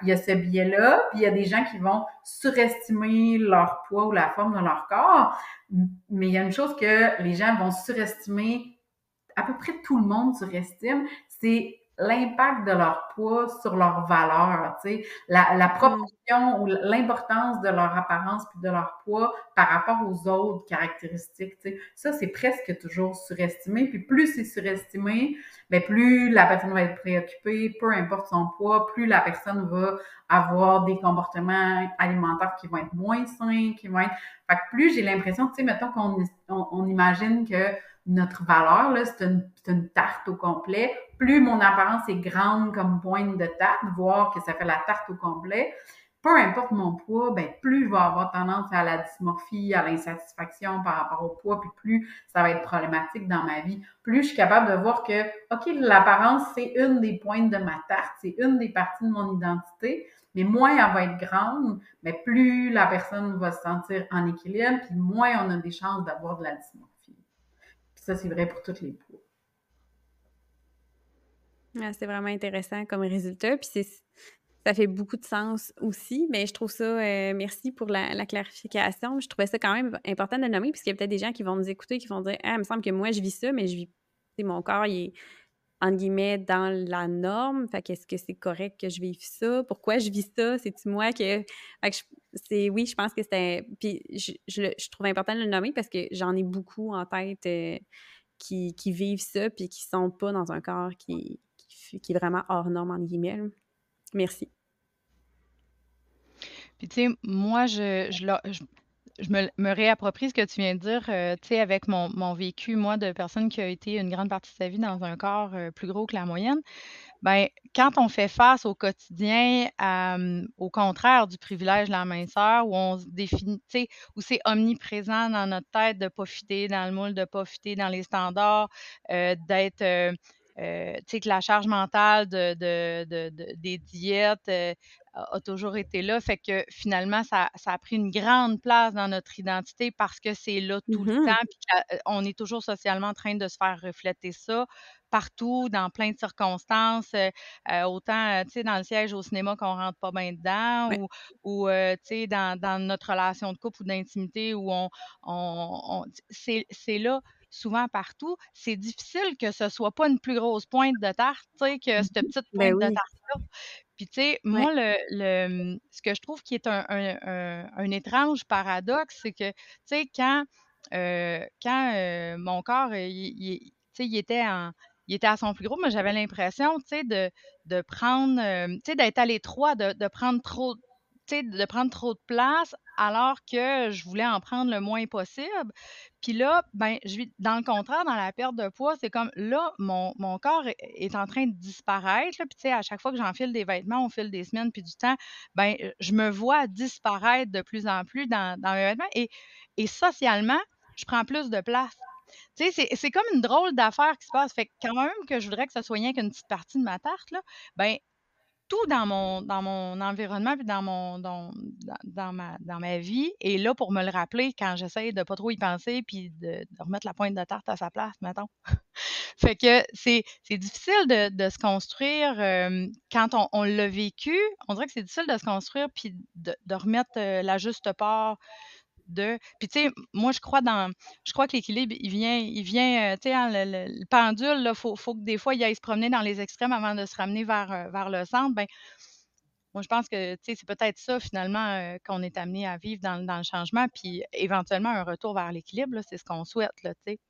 il y a ce biais là puis il y a des gens qui vont surestimer leur poids ou la forme de leur corps. Mais il y a une chose que les gens vont surestimer à peu près tout le monde surestime c'est l'impact de leur poids sur leur valeur, tu sais, la, la mm. proportion ou l'importance de leur apparence puis de leur poids par rapport aux autres caractéristiques, tu sais. Ça, c'est presque toujours surestimé. Puis plus c'est surestimé, ben plus la personne va être préoccupée, peu importe son poids, plus la personne va avoir des comportements alimentaires qui vont être moins sains, qui vont être... Fait que plus j'ai l'impression, tu sais, mettons qu'on on imagine que notre valeur, là, c'est une, une, tarte au complet. Plus mon apparence est grande comme pointe de tarte, voire que ça fait la tarte au complet, peu importe mon poids, ben plus je vais avoir tendance à la dysmorphie, à l'insatisfaction par rapport au poids, puis plus ça va être problématique dans ma vie. Plus je suis capable de voir que, OK, l'apparence, c'est une des pointes de ma tarte, c'est une des parties de mon identité, mais moins elle va être grande, mais plus la personne va se sentir en équilibre, puis moins on a des chances d'avoir de la dysmorphie. Ça, c'est vrai pour toutes les poids. C'est vraiment intéressant comme résultat. Puis ça fait beaucoup de sens aussi. Mais je trouve ça, euh, merci pour la, clarification. Je trouvais ça quand même important de nommer, puisqu'il y a peut-être des gens qui vont nous écouter, qui vont dire Ah, il me semble que moi, je vis ça, mais je vis. Mon corps, il est, entre guillemets, dans la norme. Fait qu'est-ce que c'est correct que je vive ça? Pourquoi je vis ça? C'est-tu moi que. c'est, oui, je pense que c'était. Puis je, je, trouve important de le nommer parce que j'en ai beaucoup en tête euh, qui, qui, vivent ça puis qui sont pas dans un corps qui, qui, est vraiment hors norme, entre guillemets. Merci. Puis, tu sais, moi, je, je, me, réapproprie ce que tu viens de dire, euh, tu sais, avec mon, vécu, moi, de personne qui a été une grande partie de sa vie dans un corps euh, plus gros que la moyenne. ben quand on fait face au quotidien au contraire du privilège de la minceur, où on se définit, tu sais, où c'est omniprésent dans notre tête de pas fitter dans le moule, de pas fitter dans les standards, euh, d'être euh, euh, tu sais, que la charge mentale de, de, de, des diètes euh, a, toujours été là. Fait que finalement, ça, ça, a pris une grande place dans notre identité parce que c'est là tout le mmh temps. Puis on est toujours socialement en train de se faire refléter ça partout, dans plein de circonstances, euh, autant, tu sais, dans le siège au cinéma qu'on rentre pas bien dedans, ou, ou tu sais, dans, dans, notre relation de couple ou d'intimité où on, on, on c'est là souvent partout, c'est difficile que ce soit pas une plus grosse pointe de tarte, tu sais, que cette petite ben pointe de tarte-là. Puis, tu sais, moi, le, le, ce que je trouve qui est un, un, un, étrange paradoxe, c'est que, tu sais, quand, euh, quand euh, mon corps, il, il, il était en il était à son plus gros, mais j'avais l'impression, tu sais, de, de prendre, euh, tu sais, d'être à l'étroit, de, de prendre trop, de prendre trop de place alors que je voulais en prendre le moins possible. Puis là, ben, je dans le contraire, dans la perte de poids, c'est comme là, mon, mon corps est, en train de disparaître. Puis à chaque fois que j'enfile des vêtements au fil des semaines puis du temps, ben, je me vois disparaître de plus en plus dans, dans mes vêtements. Et, et socialement, je prends plus de place. Tu sais, c'est comme une drôle d'affaire qui se passe. Fait que quand même que je voudrais que ça soit rien qu'une petite partie de ma tarte, là, ben, tout dans mon, dans mon environnement puis dans, mon, dans, dans, ma, dans ma vie est là pour me le rappeler quand j'essaie de pas trop y penser puis de, remettre la pointe de tarte à sa place, mettons. fait que c'est difficile de, de, se construire quand on, on l'a vécu. On dirait que c'est difficile de se construire puis de, de remettre la juste part de. Puis tu sais, moi je crois dans, je crois que l'équilibre il vient, il vient, tu sais, hein, le, pendule là, faut, faut que des fois il aille se promener dans les extrêmes avant de se ramener vers, vers le centre. Ben, moi je pense que tu sais, c'est peut-être ça finalement qu'on est amené à vivre dans, dans, le changement, puis éventuellement un retour vers l'équilibre, c'est ce qu'on souhaite là, tu sais.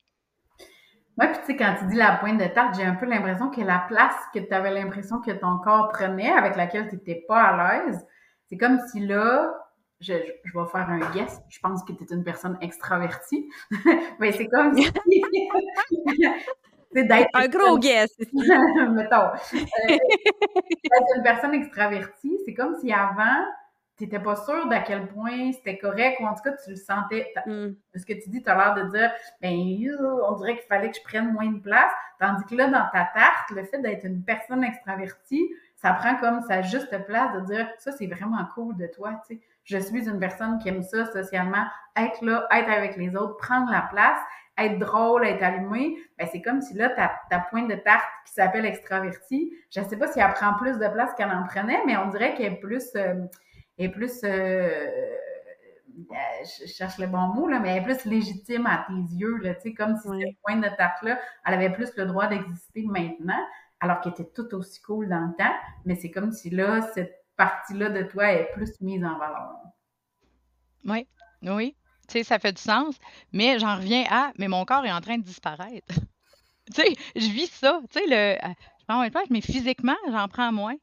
Moi, puis tu sais, quand tu dis la pointe de tarte, j'ai un peu l'impression que la place que tu avais l'impression que ton corps prenait, avec laquelle tu n'étais pas à l'aise, c'est comme si là, je, je, vais faire un guess. Je pense que tu es une personne extravertie. Mais c'est comme si. c'est d'être. Un gros guess. Mettons. Euh, une personne extravertie, c'est comme si avant, tu n'étais pas sûre d'à quel point c'était correct ou en tout cas tu le sentais. Mm. Ce que tu dis, tu as l'air de dire, ben, on dirait qu'il fallait que je prenne moins de place. Tandis que là, dans ta tarte, le fait d'être une personne extravertie, ça prend comme sa juste place de dire, ça, c'est vraiment cool de toi, tu sais je suis une personne qui aime ça socialement, être là, être avec les autres, prendre la place, être drôle, être allumé, ben c'est comme si là, ta, ta pointe de tarte qui s'appelle extravertie, je ne sais pas si elle prend plus de place qu'elle en prenait, mais on dirait qu'elle est plus, euh, est plus, euh, euh, je cherche le bon mot, là, mais elle est plus légitime à tes yeux, là, tu sais, comme si cette pointe de tarte-là, elle avait plus le droit d'exister maintenant, alors qu'elle était tout aussi cool dans le temps, mais c'est comme si là, cette partie-là de toi est plus mise en valeur. Oui, oui. Tu sais, ça fait du sens, mais j'en reviens à, mais mon corps est en train de disparaître. tu sais, je vis ça. Tu sais, le, euh, je prends moins de place, mais physiquement, j'en prends moins.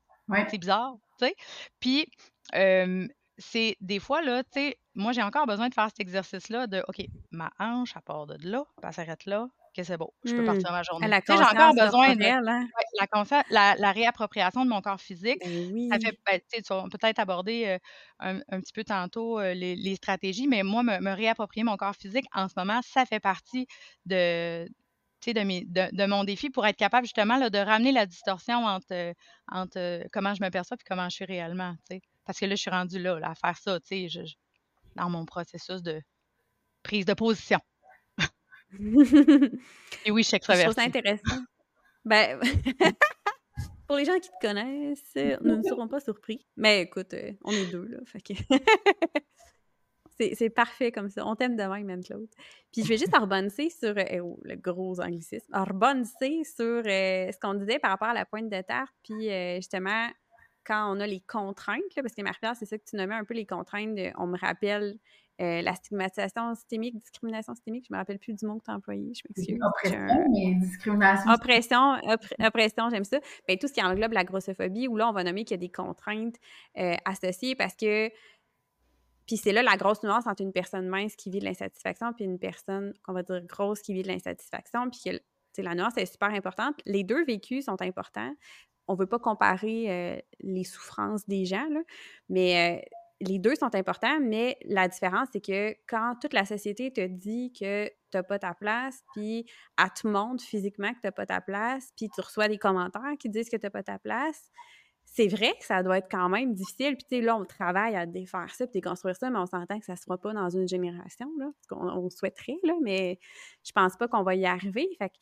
C'est bizarre, tu sais. Puis, c'est des fois, là, tu sais, moi, j'ai encore besoin de faire cet exercice-là de, OK, ma hanche, à part de là, elle s'arrête là, que c'est beau, je peux partir mmh. ma journée. J'ai encore besoin de hein? la, la, réappropriation de mon corps physique. Ben ça fait, ben, peut-être aborder un, un, petit peu tantôt les, les, stratégies, mais moi, me, me, réapproprier mon corps physique en ce moment, ça fait partie de, de, mes, de, de, mon défi pour être capable justement là, de ramener la distorsion entre, entre comment je me perçois et comment je suis réellement. Parce que là, je suis rendue là, là à faire ça, je, dans mon processus de prise de position. Et oui, je sais que ça Je trouve ça intéressant. Ben, pour les gens qui te connaissent, nous ne serons pas surpris. Mais écoute, euh, on est deux, là. Fait que... c'est parfait comme ça. On t'aime de même, même Claude. Puis je vais juste rebondir sur euh, oh, le gros anglicisme. Rebondir sur euh, ce qu'on disait par rapport à la pointe de tarte. Puis justement, quand on a les contraintes, parce que Marie-Pierre, c'est ça que tu nommais un peu les contraintes. on me rappelle euh, la stigmatisation systémique, discrimination systémique, je me rappelle plus du mot que tu as employé, je m'excuse. Oppression, mais discrimination. Oppression, oppression, j'aime ça. Bien, tout ce qui englobe la grossophobie, où là, on va nommer qu'il y a des contraintes euh, associées parce que. Puis c'est là la grosse nuance entre une personne mince qui vit de l'insatisfaction puis une personne, qu'on va dire, grosse qui vit de l'insatisfaction. Puis que la nuance est super importante. Les deux vécus sont importants on veut pas comparer les souffrances des gens, mais les deux sont importants, mais la différence, c'est que quand toute la société te dit que tu n'as pas ta place, puis elle te montre physiquement que tu n'as pas ta place, puis tu reçois des commentaires qui disent que tu n'as pas ta place, c'est vrai que ça doit être quand même difficile. Puis, tu sais, là, on travaille à défaire ça, puis déconstruire ça, mais on s'entend que ça ne se fera pas dans une génération, là, qu'on on souhaiterait, mais je pense pas qu'on va y arriver. Fait que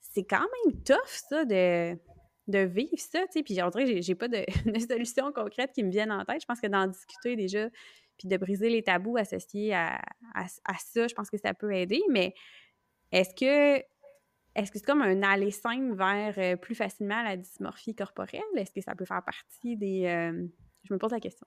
c'est quand même tough, ça, de de vivre ça, tu sais. Puis on dirait que j'ai pas de, solution concrète qui me viennent en tête. Je pense que d'en discuter déjà, puis de briser les tabous associés à, ça, je pense que ça peut aider. Mais est-ce que est-ce que c'est comme un aller simple vers euh, plus facilement la dysmorphie corporelle? Est-ce que ça peut faire partie des. Euh, je me pose la question.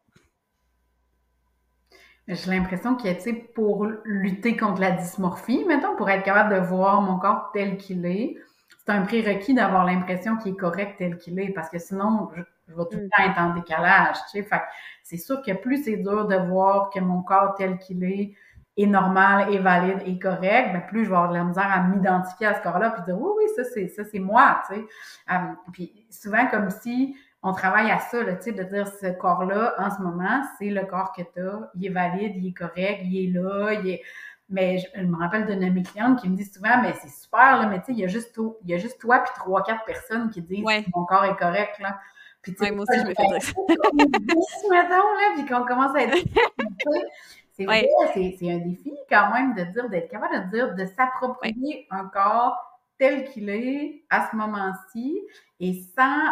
J'ai l'impression que, tu sais, pour lutter contre la dysmorphie, mettons, pour être capable de voir mon corps tel qu'il est, c'est un prérequis d'avoir l'impression qu'il est correct tel qu'il est, parce que sinon, je, vais tout le mm. temps être en décalage, tu sais. Fait c'est sûr que plus c'est dur de voir que mon corps tel qu'il est est normal, est valide, est correct, ben plus je vais avoir de la misère à m'identifier à ce corps-là, puis dire oui, oui, ça c'est ça c'est moi, tu sais. Euh, puis souvent comme si on travaille à ça, tu sais, de dire ce corps-là, en ce moment, c'est le corps que tu as, il est valide, il est correct, il est là, il est mais je, me rappelle d'une de mes clientes qui me dit souvent, mais c'est super, là, mais tu sais, il y a juste, il y a juste toi puis trois, quatre personnes qui disent que mon corps est correct, là. Puis, moi aussi, je me fais dire ça. mettons, là, puis qu'on commence à être... c'est vrai, c'est un défi quand même de dire, d'être capable de dire, de s'approprier un corps tel qu'il est à ce moment-ci et sans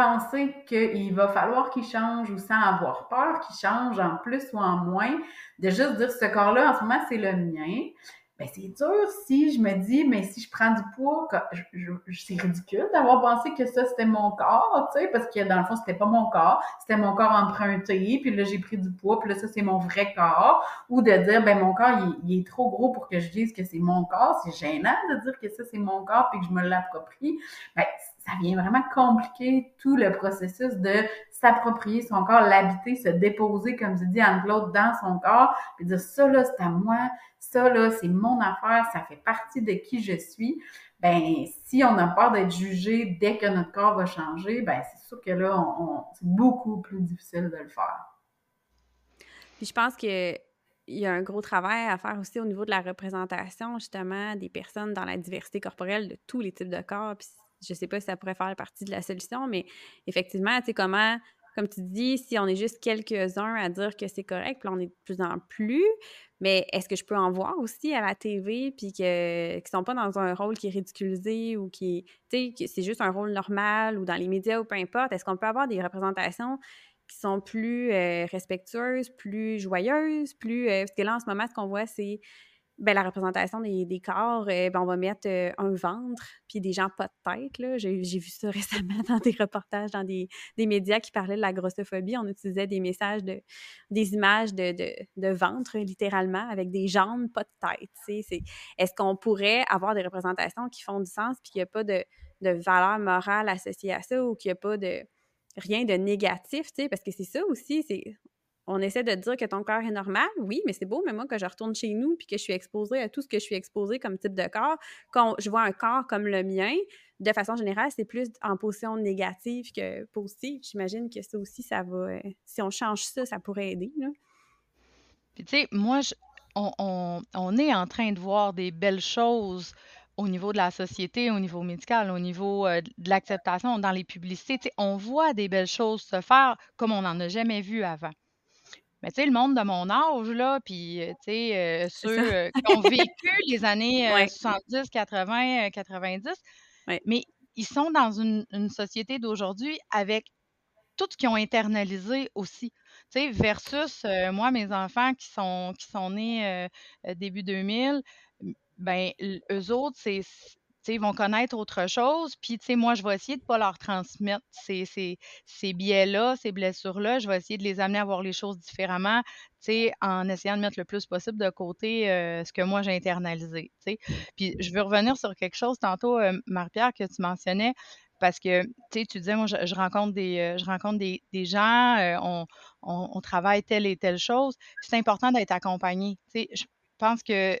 penser qu'il va falloir qu'il change ou sans avoir peur qu'il change en plus ou en moins, de juste dire ce corps-là, en ce moment, c'est le mien. Ben, c'est dur si je me dis, mais si je prends du poids, c'est ridicule d'avoir pensé que ça, c'était mon corps, tu sais, parce que dans le fond, c'était pas mon corps, c'était mon corps emprunté, puis là, j'ai pris du poids, puis là, ça, c'est mon vrai corps. Ou de dire, ben, mon corps, il, est trop gros pour que je dise que c'est mon corps. C'est gênant de dire que ça, c'est mon corps, puis que je me l'approprie. Ben, ça vient vraiment compliquer tout le processus de s'approprier son corps, l'habiter, se déposer, comme je dis, en claude dans son corps, puis dire ça là, c'est à moi, ça là, c'est mon affaire, ça fait partie de qui je suis. Ben, si on a peur d'être jugé dès que notre corps va changer, ben c'est sûr que là, c'est beaucoup plus difficile de le faire. Puis je pense que il y a un gros travail à faire aussi au niveau de la représentation, justement, des personnes dans la diversité corporelle de tous les types de corps. Puis je sais pas si ça pourrait faire partie de la solution, mais effectivement, tu sais, comment, comme tu dis, si on est juste quelques-uns à dire que c'est correct, puis on est de plus en plus, mais est-ce que je peux en voir aussi à la TV, puis que, qui sont pas dans un rôle qui est ridiculisé ou qui, tu sais, c'est juste un rôle normal ou dans les médias ou peu importe, est-ce qu'on peut avoir des représentations qui sont plus euh, respectueuses, plus joyeuses, plus... Euh, parce que là, en ce moment, ce qu'on voit, c'est ben, la représentation des, corps, euh, ben, on va mettre euh, un ventre, puis des gens pas de tête. J'ai, vu ça récemment dans des reportages, dans des, des, médias qui parlaient de la grossophobie. On utilisait des messages, de, des images de, de, ventre, littéralement, avec des jambes, pas de tête. Est-ce qu'on pourrait avoir des représentations qui font du sens, puis qu'il n'y a pas de, de valeur morale associée à ça, ou qu'il n'y a pas de rien de négatif, parce que c'est ça aussi, c'est on essaie de dire que ton corps est normal, oui, mais c'est beau, mais moi, que je retourne chez nous puis que je suis exposée à tout ce que je suis exposée comme type de corps, quand je vois un corps comme le mien, de façon générale, c'est plus en position négative que positive. J'imagine que ça aussi, ça va. Euh, si on change ça, ça pourrait aider. Puis, tu sais, moi, on, est en train de voir des belles choses au niveau de la société, au niveau médical, au niveau euh, de l'acceptation dans les publicités. on voit des belles choses se faire comme on n'en a jamais vu avant. Mais tu sais, le monde de mon âge, là, puis, tu sais, ceux qui ont vécu les années 70, 80, 90, mais ils sont dans une, société d'aujourd'hui avec tout ce qu'ils ont internalisé aussi. Tu sais, versus moi, mes enfants qui sont, qui sont nés début 2000, ben eux autres, c'est ils vont connaître autre chose. Puis, tu sais, moi, je vais essayer de ne pas leur transmettre ces, ces, ces biais-là, ces blessures-là. Je vais essayer de les amener à voir les choses différemment, tu sais, en essayant de mettre le plus possible de côté euh, ce que moi, j'ai internalisé, tu. Puis, je veux revenir sur quelque chose tantôt, euh, Marie-Pierre, que tu mentionnais, parce que, tu sais, tu disais, moi, je, rencontre des, euh, je rencontre des, des gens, on, on, on, travaille telle et telle chose. C'est important d'être accompagné, sais pense que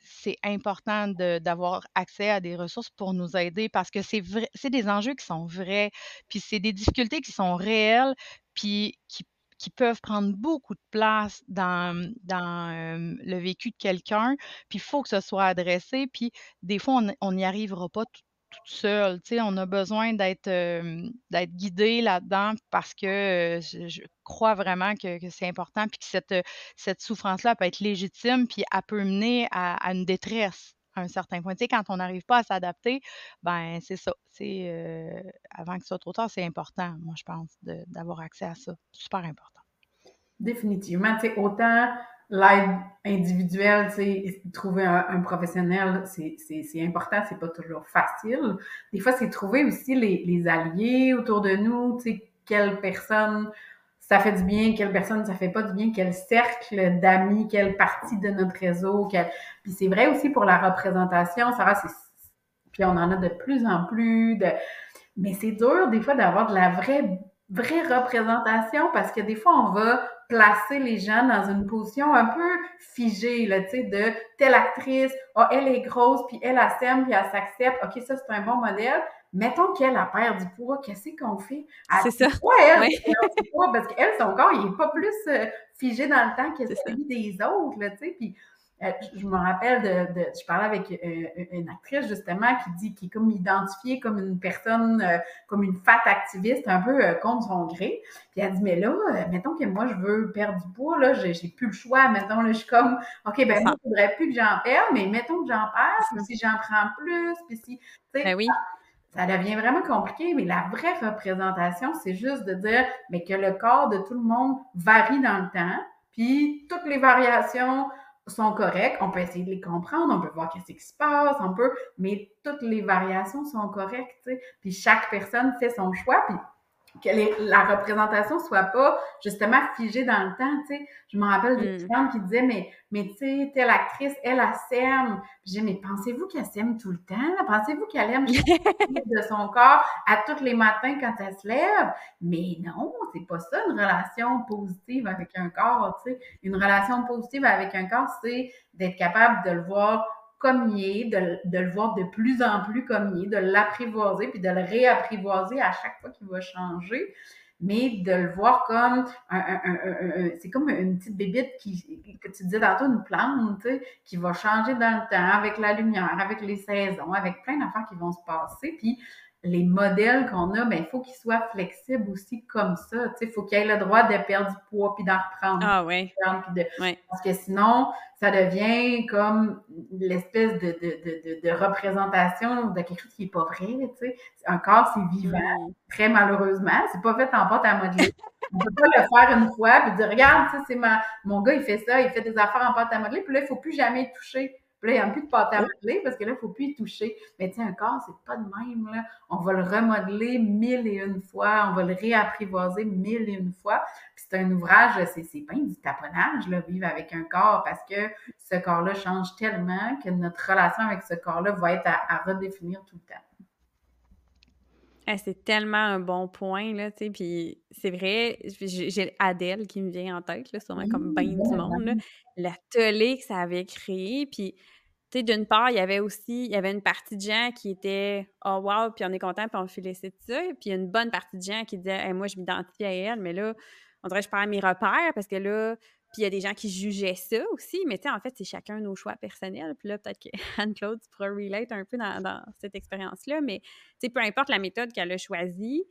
c'est important d'avoir accès à des ressources pour nous aider parce que c'est des enjeux qui sont vrais, puis c'est des difficultés qui sont réelles, puis qui, peuvent prendre beaucoup de place dans, dans le vécu de quelqu'un, puis il faut que ce soit adressé, puis des fois, on n'y arrivera pas tout toute seule. Tu sais, on a besoin d'être guidé là-dedans parce que je, crois vraiment que, c'est important, puis que cette, souffrance-là peut être légitime, puis elle peut mener à, une détresse à un certain point. Quand on n'arrive pas à s'adapter, ben c'est ça. C'est avant que ce soit trop tard, c'est important, moi, je pense, d'avoir accès à ça. Super important. Définitivement. Sais, autant l'aide individuelle, trouver un, professionnel, c'est important, c'est pas toujours facile. Des fois, c'est trouver aussi les, les, alliés autour de nous, tu sais, quelle personne ça fait du bien, quelle personne ça fait pas du bien, quel cercle d'amis, quelle partie de notre réseau, puis c'est vrai aussi pour la représentation, Sarah, c'est puis on en a de plus en plus mais c'est dur des fois d'avoir de la vraie vraie représentation parce que des fois on va placer les gens dans une position un peu figée, là, tu sais, de telle actrice, oh, elle est grosse, puis elle, elle s'aime, puis elle s'accepte, OK, ça, c'est un bon modèle. Mettons qu'elle a perd du poids, qu'est-ce qu'on fait? C'est ça. Elle, oui. parce qu'elle, son corps, il est pas plus euh, figé dans le temps que celui des autres, là, tu sais, puis euh, je me rappelle de, je parlais avec euh, une actrice justement qui dit qui est comme identifiée comme une personne euh, comme une fat activiste un peu contre son gré. Puis elle dit mais là mettons que moi je veux perdre du poids là j'ai, plus le choix mettons là je suis comme ok ben moi il faudrait plus que j'en perde mais mettons que j'en perds si j'en prends plus puis si tu sais ben oui. ça devient vraiment compliqué, mais la vraie représentation, c'est juste de dire mais que le corps de tout le monde varie dans le temps, puis toutes les variations sont corrects, on peut essayer de les comprendre, on peut voir qu'est-ce qui se passe, on peut, mais toutes les variations sont correctes, tu sais. Puis chaque personne fait son choix, puis que la représentation soit pas justement figée dans le temps, tu sais. Je me rappelle d'une mmh. qui disait, mais, mais tu sais, telle actrice, elle, elle sème. J'ai mais pensez-vous qu'elle sème tout le temps? Pensez-vous qu'elle aime de son corps à tous les matins quand elle se lève? Mais non, c'est pas ça, une relation positive avec un corps, tu sais. Une relation positive avec un corps, c'est d'être capable de le voir comme de, le voir de plus en plus comme il est, de l'apprivoiser, puis de le réapprivoiser à chaque fois qu'il va changer, mais de le voir comme un, c'est comme une petite bébite qui, que tu disais tantôt, une plante, qui va changer dans le temps, avec la lumière, avec les saisons, avec plein d'affaires qui vont se passer, puis les modèles qu'on a, ben, il faut qu'ils soient flexibles aussi comme ça. Il faut qu'ils aient le droit de perdre du poids puis d'en reprendre. Ah oui. Parce que sinon, ça devient comme l'espèce de, de, de, de, représentation de quelque chose qui n'est pas vrai. Un corps, c'est vivant, mm. très malheureusement. C'est pas fait en pâte à modeler. On peut pas le faire une fois puis dire, regarde, c'est ma... mon gars, il fait ça, il fait des affaires en pâte à modeler, puis là, il faut plus jamais toucher. Puis là, il n'y a plus de pâte à modeler parce que là, il ne faut plus y toucher. Mais tiens, un corps, c'est pas de même. Là. On va le remodeler mille et une fois, on va le réapprivoiser mille et une fois. Puis c'est un ouvrage, c'est pas du taponnage, là, vivre avec un corps, parce que ce corps-là change tellement que notre relation avec ce corps-là va être à, redéfinir tout le temps. c'est tellement un bon point, là, tu sais, puis c'est vrai, j'ai Adèle qui me vient en tête, là, sûrement comme bien du monde, là, l'atelier que ça avait créé, puis d'une part, il y avait aussi, il y avait une partie de gens qui étaient « Oh wow! » puis on est content, puis on félicite ça, puis une bonne partie de gens qui disaient Moi, je m'identifie à elle, mais là, on dirait que je perds mes repères, parce que là, puis il y a des gens qui jugeaient ça aussi, mais tu sais, en fait, c'est chacun nos choix personnels. Puis là, peut-être que Anne-Claude, tu pourras relate un peu dans, cette expérience-là, mais tu sais, peu importe la méthode qu'elle a choisie,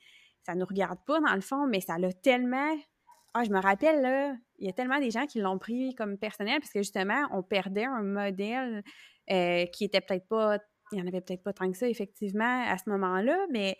ça nous regarde pas dans le fond, mais ça l'a tellement ah, je me rappelle, là, il y a tellement des gens qui l'ont pris comme personnel parce que justement, on perdait un modèle euh, qui était peut-être pas. Il n'y en avait peut-être pas tant que ça, effectivement, à ce moment-là, mais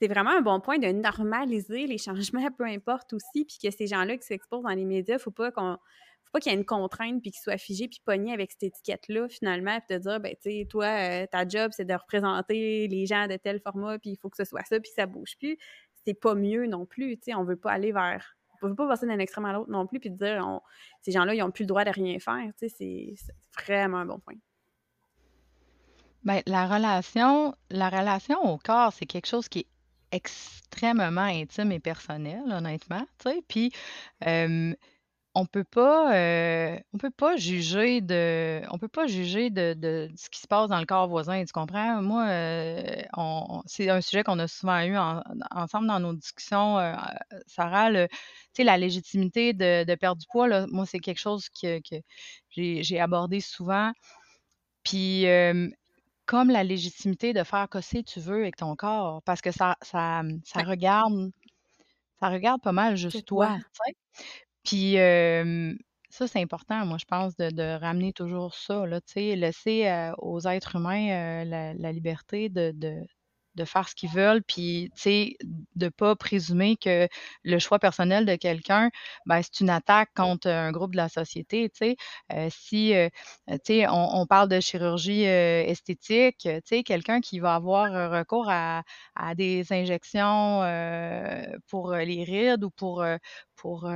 c'est vraiment un bon point de normaliser les changements, peu importe aussi, puis que ces gens-là qui s'exposent dans les médias, faut pas qu'on faut pas qu'il y ait une contrainte puis qu'ils soient figés puis pognés avec cette étiquette-là, finalement, puis te dire, ben, tu sais, toi, euh, ta job, c'est de représenter les gens de tel format, puis il faut que ce soit ça, puis ça bouge plus. C'est pas mieux non plus, tu sais, on veut pas aller vers on ne peut pas passer d'un extrême à l'autre non plus, puis dire ces gens-là, ils n'ont plus le droit de rien faire. c'est vraiment un bon point. Bien, la relation, la relation au corps, c'est quelque chose qui est extrêmement intime et personnel, honnêtement. Puis, on peut pas, euh, on peut pas juger de on peut pas juger de de ce qui se passe dans le corps voisin, tu comprends? Moi, euh, on c'est un sujet qu'on a souvent eu ensemble dans nos discussions, euh, Sarah, tu sais, la légitimité de perdre du poids, là, moi, c'est quelque chose que que j'ai abordé souvent. Puis, comme la légitimité de faire que tu veux avec ton corps parce que ça ça, ça regarde ça regarde pas mal juste toi? Puis ça, c'est important, moi, je pense, de, ramener toujours ça, là, tu sais, laisser aux êtres humains la, liberté de, de faire ce qu'ils veulent, puis, tu sais, de pas présumer que le choix personnel de quelqu'un, ben, c'est une attaque contre un groupe de la société, tu sais. Euh, si, euh, tu sais, on, parle de chirurgie euh, esthétique, tu sais, quelqu'un qui va avoir recours à, à des injections pour les rides ou pour, pour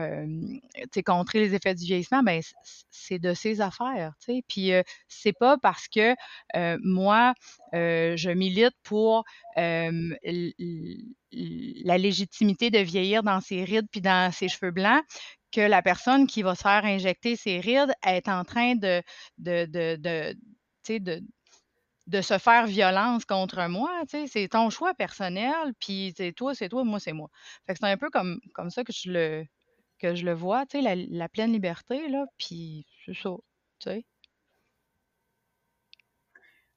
contrer les effets du vieillissement, ben c'est de ses affaires. sais. Puis c'est pas parce que moi, je milite pour la légitimité de vieillir dans ses rides puis dans ses cheveux blancs que la personne qui va se faire injecter ses rides est en train de, de, de, de, de de se faire violence contre moi, c'est ton choix personnel, puis c'est toi, c'est toi, moi, c'est moi. Fait que c'est un peu comme, comme ça que je le, que je le vois, la, la pleine liberté, là, puis c'est ça.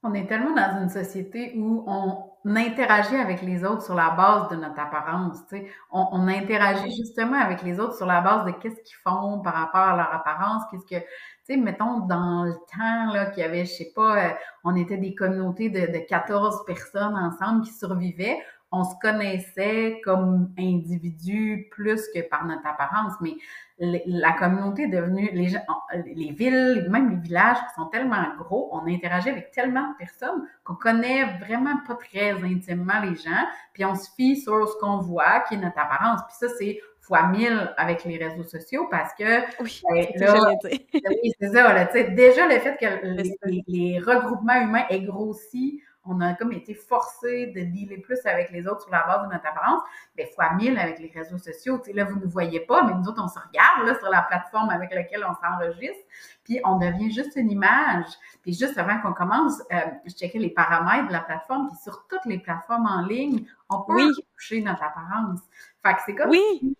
On est tellement dans une société où on interagit avec les autres sur la base de notre apparence. Tu sais. On, on interagit justement avec les autres sur la base de qu'est-ce qu'ils font par rapport à leur apparence, qu'est-ce que, tu sais, mettons dans le temps là qu'il y avait, je sais pas, euh, on était des communautés de, de 14 personnes ensemble qui survivaient on se connaissait comme individu plus que par notre apparence, mais la communauté est devenue, les, gens, les villes, même les villages qui sont tellement gros, on interagit avec tellement de personnes qu'on connaît vraiment pas très intimement les gens, puis on se fie sur ce qu'on voit, qui est notre apparence. Puis ça, c'est fois mille avec les réseaux sociaux parce que oui, ben, là, oui c'est ça. Là, déjà, le fait que les, les regroupements humains aient grossi on a comme été forcé de dealer plus avec les autres sur la base de notre apparence, mais fois mille avec les réseaux sociaux. Tu sais, là, vous ne voyez pas, mais nous autres, on se regarde là, sur la plateforme avec laquelle on s'enregistre, puis on devient juste une image. Puis juste avant qu'on commence, euh, je checkais les paramètres de la plateforme, puis sur toutes les plateformes en ligne, on peut toucher notre apparence. Fait que c'est comme oui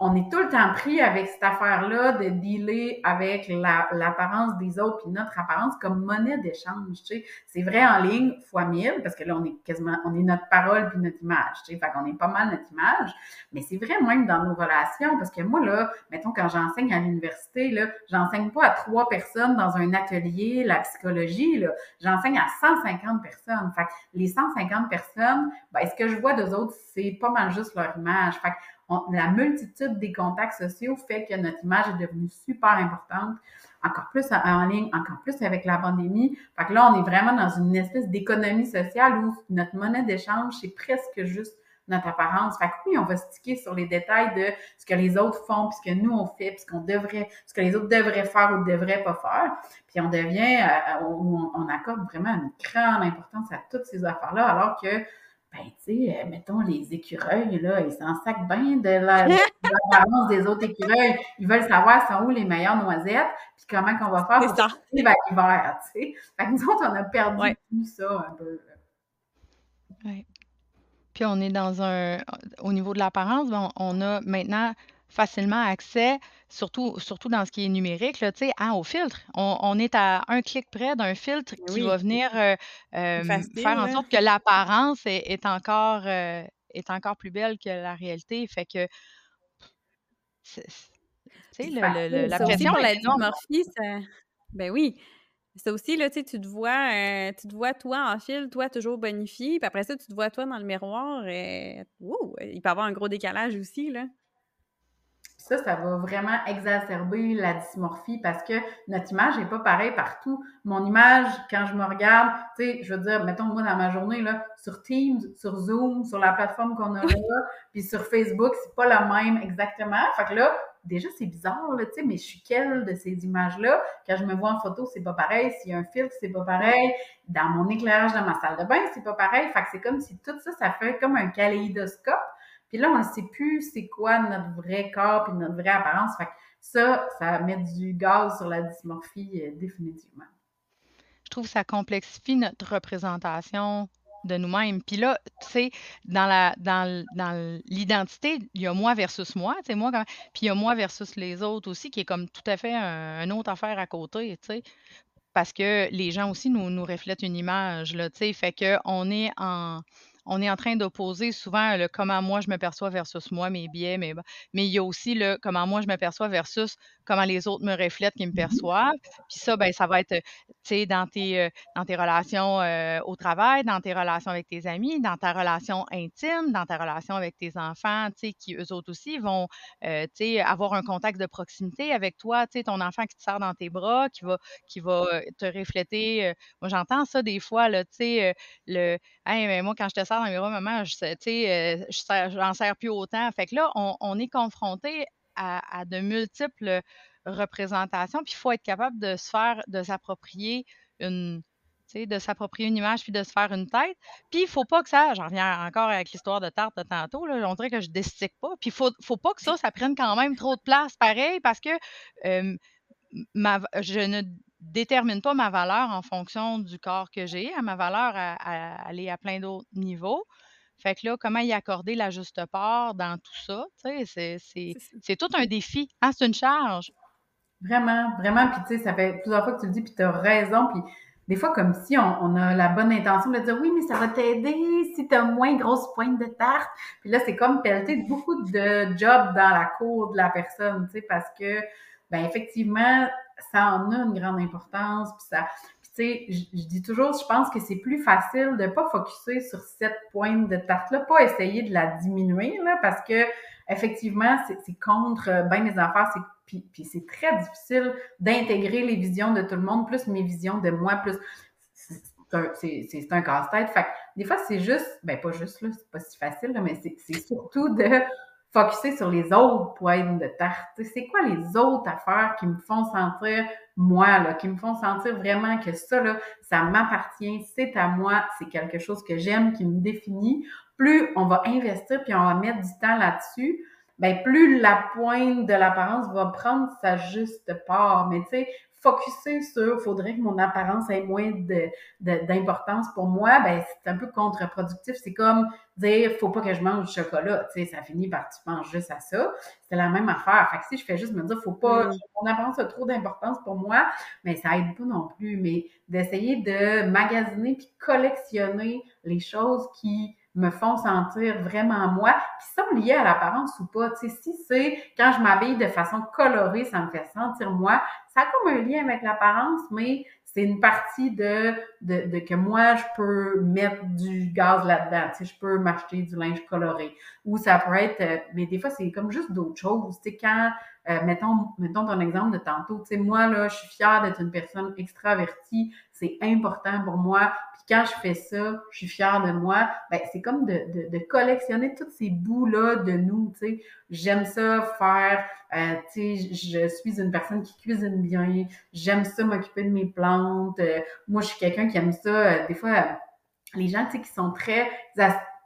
on, est tout le temps pris avec cette affaire-là de dealer avec l'apparence des autres puis notre apparence comme monnaie d'échange. Tu sais. C'est vrai en ligne fois mille parce que là, on est quasiment, on est notre parole puis notre image. Tu sais. Fait qu'on est pas mal notre image. Mais c'est vrai même dans nos relations parce que moi, là, mettons, quand j'enseigne à l'université, là, j'enseigne pas à trois personnes dans un atelier, la psychologie, là. J'enseigne à 150 personnes. Fait que les 150 personnes, ben, ce que je vois d'eux autres, c'est pas mal juste leur image. La multitude des contacts sociaux fait que notre image est devenue super importante, encore plus en ligne, encore plus avec la pandémie. Fait que là, on est vraiment dans une espèce d'économie sociale où notre monnaie d'échange, c'est presque juste notre apparence. Fait que oui, on va sticker sur les détails de ce que les autres font, puis ce que nous on fait, puis ce devrait, ce que les autres devraient faire ou devraient pas faire. Puis on devient, euh, on, accorde vraiment une grande importance à toutes ces affaires-là, alors que ben, tu sais, euh, mettons, les écureuils, là, ils s'en sacent bien de l'apparence des autres écureuils. Ils veulent savoir sont où les meilleures noisettes, puis comment qu'on va faire pour l'hiver, tu sais. Fait que nous autres, on a perdu tout ça un peu. Oui. Puis on est dans un... Au niveau de l'apparence, on a maintenant facilement accès, surtout, surtout dans ce qui est numérique, là, hein, au filtre. On, est à un clic près d'un filtre qui va venir euh, euh, faire en sorte que l'apparence est, encore, euh, est encore plus belle que la réalité. Fait que, la pression, la dysmorphie, ça... Ben oui, c'est aussi, là, tu te vois, tu te vois toi en fil, toi toujours bonifié, puis après ça, tu te vois toi dans le miroir, et... il peut y avoir un gros décalage aussi, là ça, ça va vraiment exacerber la dysmorphie parce que notre image n'est pas pareille partout. Mon image, quand je me regarde, tu sais, je veux dire, mettons moi dans ma journée, là, sur Teams, sur Zoom, sur la plateforme qu'on a là, puis sur Facebook, c'est pas la même exactement. Fait que là, déjà, c'est bizarre, là, tu sais, mais je suis quelle de ces images-là? Quand je me vois en photo, c'est pas pareil. S'il y a un filtre, c'est pas pareil. Dans mon éclairage dans ma salle de bain, c'est pas pareil. Fait que c'est comme si tout ça, ça fait comme un kaléidoscope puis là, on ne sait plus c'est quoi notre vrai corps puis notre vraie apparence. Fait ça, ça met du gaz sur la dysmorphie euh, définitivement. Je trouve que ça complexifie notre représentation de nous-mêmes. Puis là, tu sais, dans la dans, dans l'identité, il y a moi versus moi, tu sais, moi, puis il y a moi versus les autres aussi, qui est comme tout à fait un, une autre affaire à côté, tu sais, parce que les gens aussi nous, nous reflètent une image, là, tu sais, fait qu'on est en on est en train d'opposer souvent le comment moi je me perçois versus moi, mes biais, mais, mais il y a aussi le comment moi je me perçois versus comment les autres me reflètent, qui me mmh perçoivent. Puis ça, ben, ça va être, tu sais, dans tes, euh, dans tes relations euh, au travail, dans tes relations avec tes amis, dans ta relation intime, dans ta relation avec tes enfants, tu sais, qui eux autres aussi vont, euh, tu sais, avoir un contact de proximité avec toi, tu sais, ton enfant qui te sert dans tes bras, qui va, qui va te refléter. moi, j'entends ça des fois, là, tu sais, le, hey, mais moi, quand je te sers dans mes bras, maman, tu sais, j'en sers plus autant. Fait que là, on, est confronté à, de multiples représentations. Puis il faut être capable de se faire, de s'approprier une, de s'approprier une image puis de se faire une tête. Puis il faut pas que ça, j'en reviens encore avec l'histoire de tarte de tantôt, là, on dirait que je destique pas. Puis faut, faut pas que ça, ça prenne quand même trop de place, pareil, parce que ma, je ne détermine pas ma valeur en fonction du corps que j'ai. Ma valeur, à, aller à plein d'autres niveaux. Fait que là, comment y accorder la juste part dans tout ça, c'est tout un défi. Hein, c'est une charge. Vraiment, vraiment. Puis, tu sais, ça fait plusieurs fois que tu le dis, puis tu as raison. Puis, des fois, comme si on, a la bonne intention de dire oui, mais ça va t'aider si tu as moins grosse pointe de tarte. Puis là, c'est comme pelleter beaucoup de jobs dans la cour de la personne, tu sais, parce que, ben effectivement, ça en a une grande importance. Puis ça, tu sais, je, dis toujours, je pense que c'est plus facile de pas focuser sur cette pointe de tarte-là, pas essayer de la diminuer, là, parce que effectivement, c'est contre euh, bien mes affaires, c'est puis, puis c'est très difficile d'intégrer les visions de tout le monde, plus mes visions de moi, plus c'est un, casse-tête. Fait des fois, c'est juste, ben pas juste, là, c'est pas si facile, mais c'est surtout de focuser sur les autres points de tarte. C'est quoi les autres affaires qui me font sentir moi, là, qui me font sentir vraiment que ça, là, ça m'appartient, c'est à moi, c'est quelque chose que j'aime, qui me définit. Plus on va investir puis on va mettre du temps là-dessus, ben plus la pointe de l'apparence va prendre sa juste part. Mais tu sais, focuser sur faudrait que mon apparence ait moins d'importance pour moi, ben c'est un peu contre-productif. C'est comme dire faut pas que je mange du chocolat. Tu sais, ça finit par tu penses juste à ça. C'est la même affaire. Fait que si je fais juste me dire faut pas, mm. mon apparence a trop d'importance pour moi, mais ça aide pas non plus. Mais d'essayer de magasiner puis collectionner les choses qui me font sentir vraiment moi, qui sont liées à l'apparence ou pas. Tu sais, si c'est quand je m'habille de façon colorée, ça me fait sentir moi, ça a comme un lien avec l'apparence, mais c'est une partie de, de, que moi, je peux mettre du gaz là-dedans. Tu je peux m'acheter du linge coloré. Ou ça peut être, euh, mais des fois, c'est comme juste d'autres choses. Tu sais, quand, euh, mettons, mettons ton exemple de tantôt, tu moi, là, je suis fière d'être une personne extravertie. C'est important pour moi quand je fais ça, je suis fière de moi. Ben, c'est comme de, de, collectionner tous ces bouts-là de nous, tu sais. J'aime ça faire, euh, tu sais, je suis une personne qui cuisine bien. J'aime ça m'occuper de mes plantes. Euh, moi, je suis quelqu'un qui aime ça. Euh, des fois, les gens, tu sais, qui sont très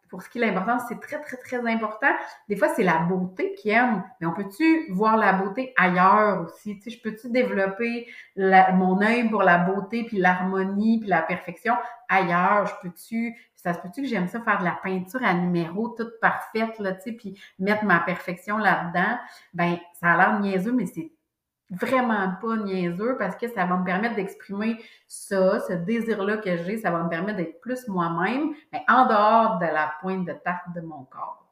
pour ce qui est l'importance, c'est très, très, très important. Des fois, c'est la beauté qui aime, mais on peut-tu voir la beauté ailleurs aussi? Tu sais, je peux-tu développer mon œil pour la beauté, puis l'harmonie, puis la perfection ailleurs? Je peux-tu, ça se peut-tu que j'aime ça faire de la peinture à numéro toute parfaite, là, tu sais, puis mettre ma perfection là-dedans? Ben, ça a l'air niaiseux, mais c'est vraiment pas niaiseux parce que ça va me permettre d'exprimer ça, ce désir-là que j'ai, ça va me permettre d'être plus moi-même, mais en dehors de la pointe de tarte de mon corps.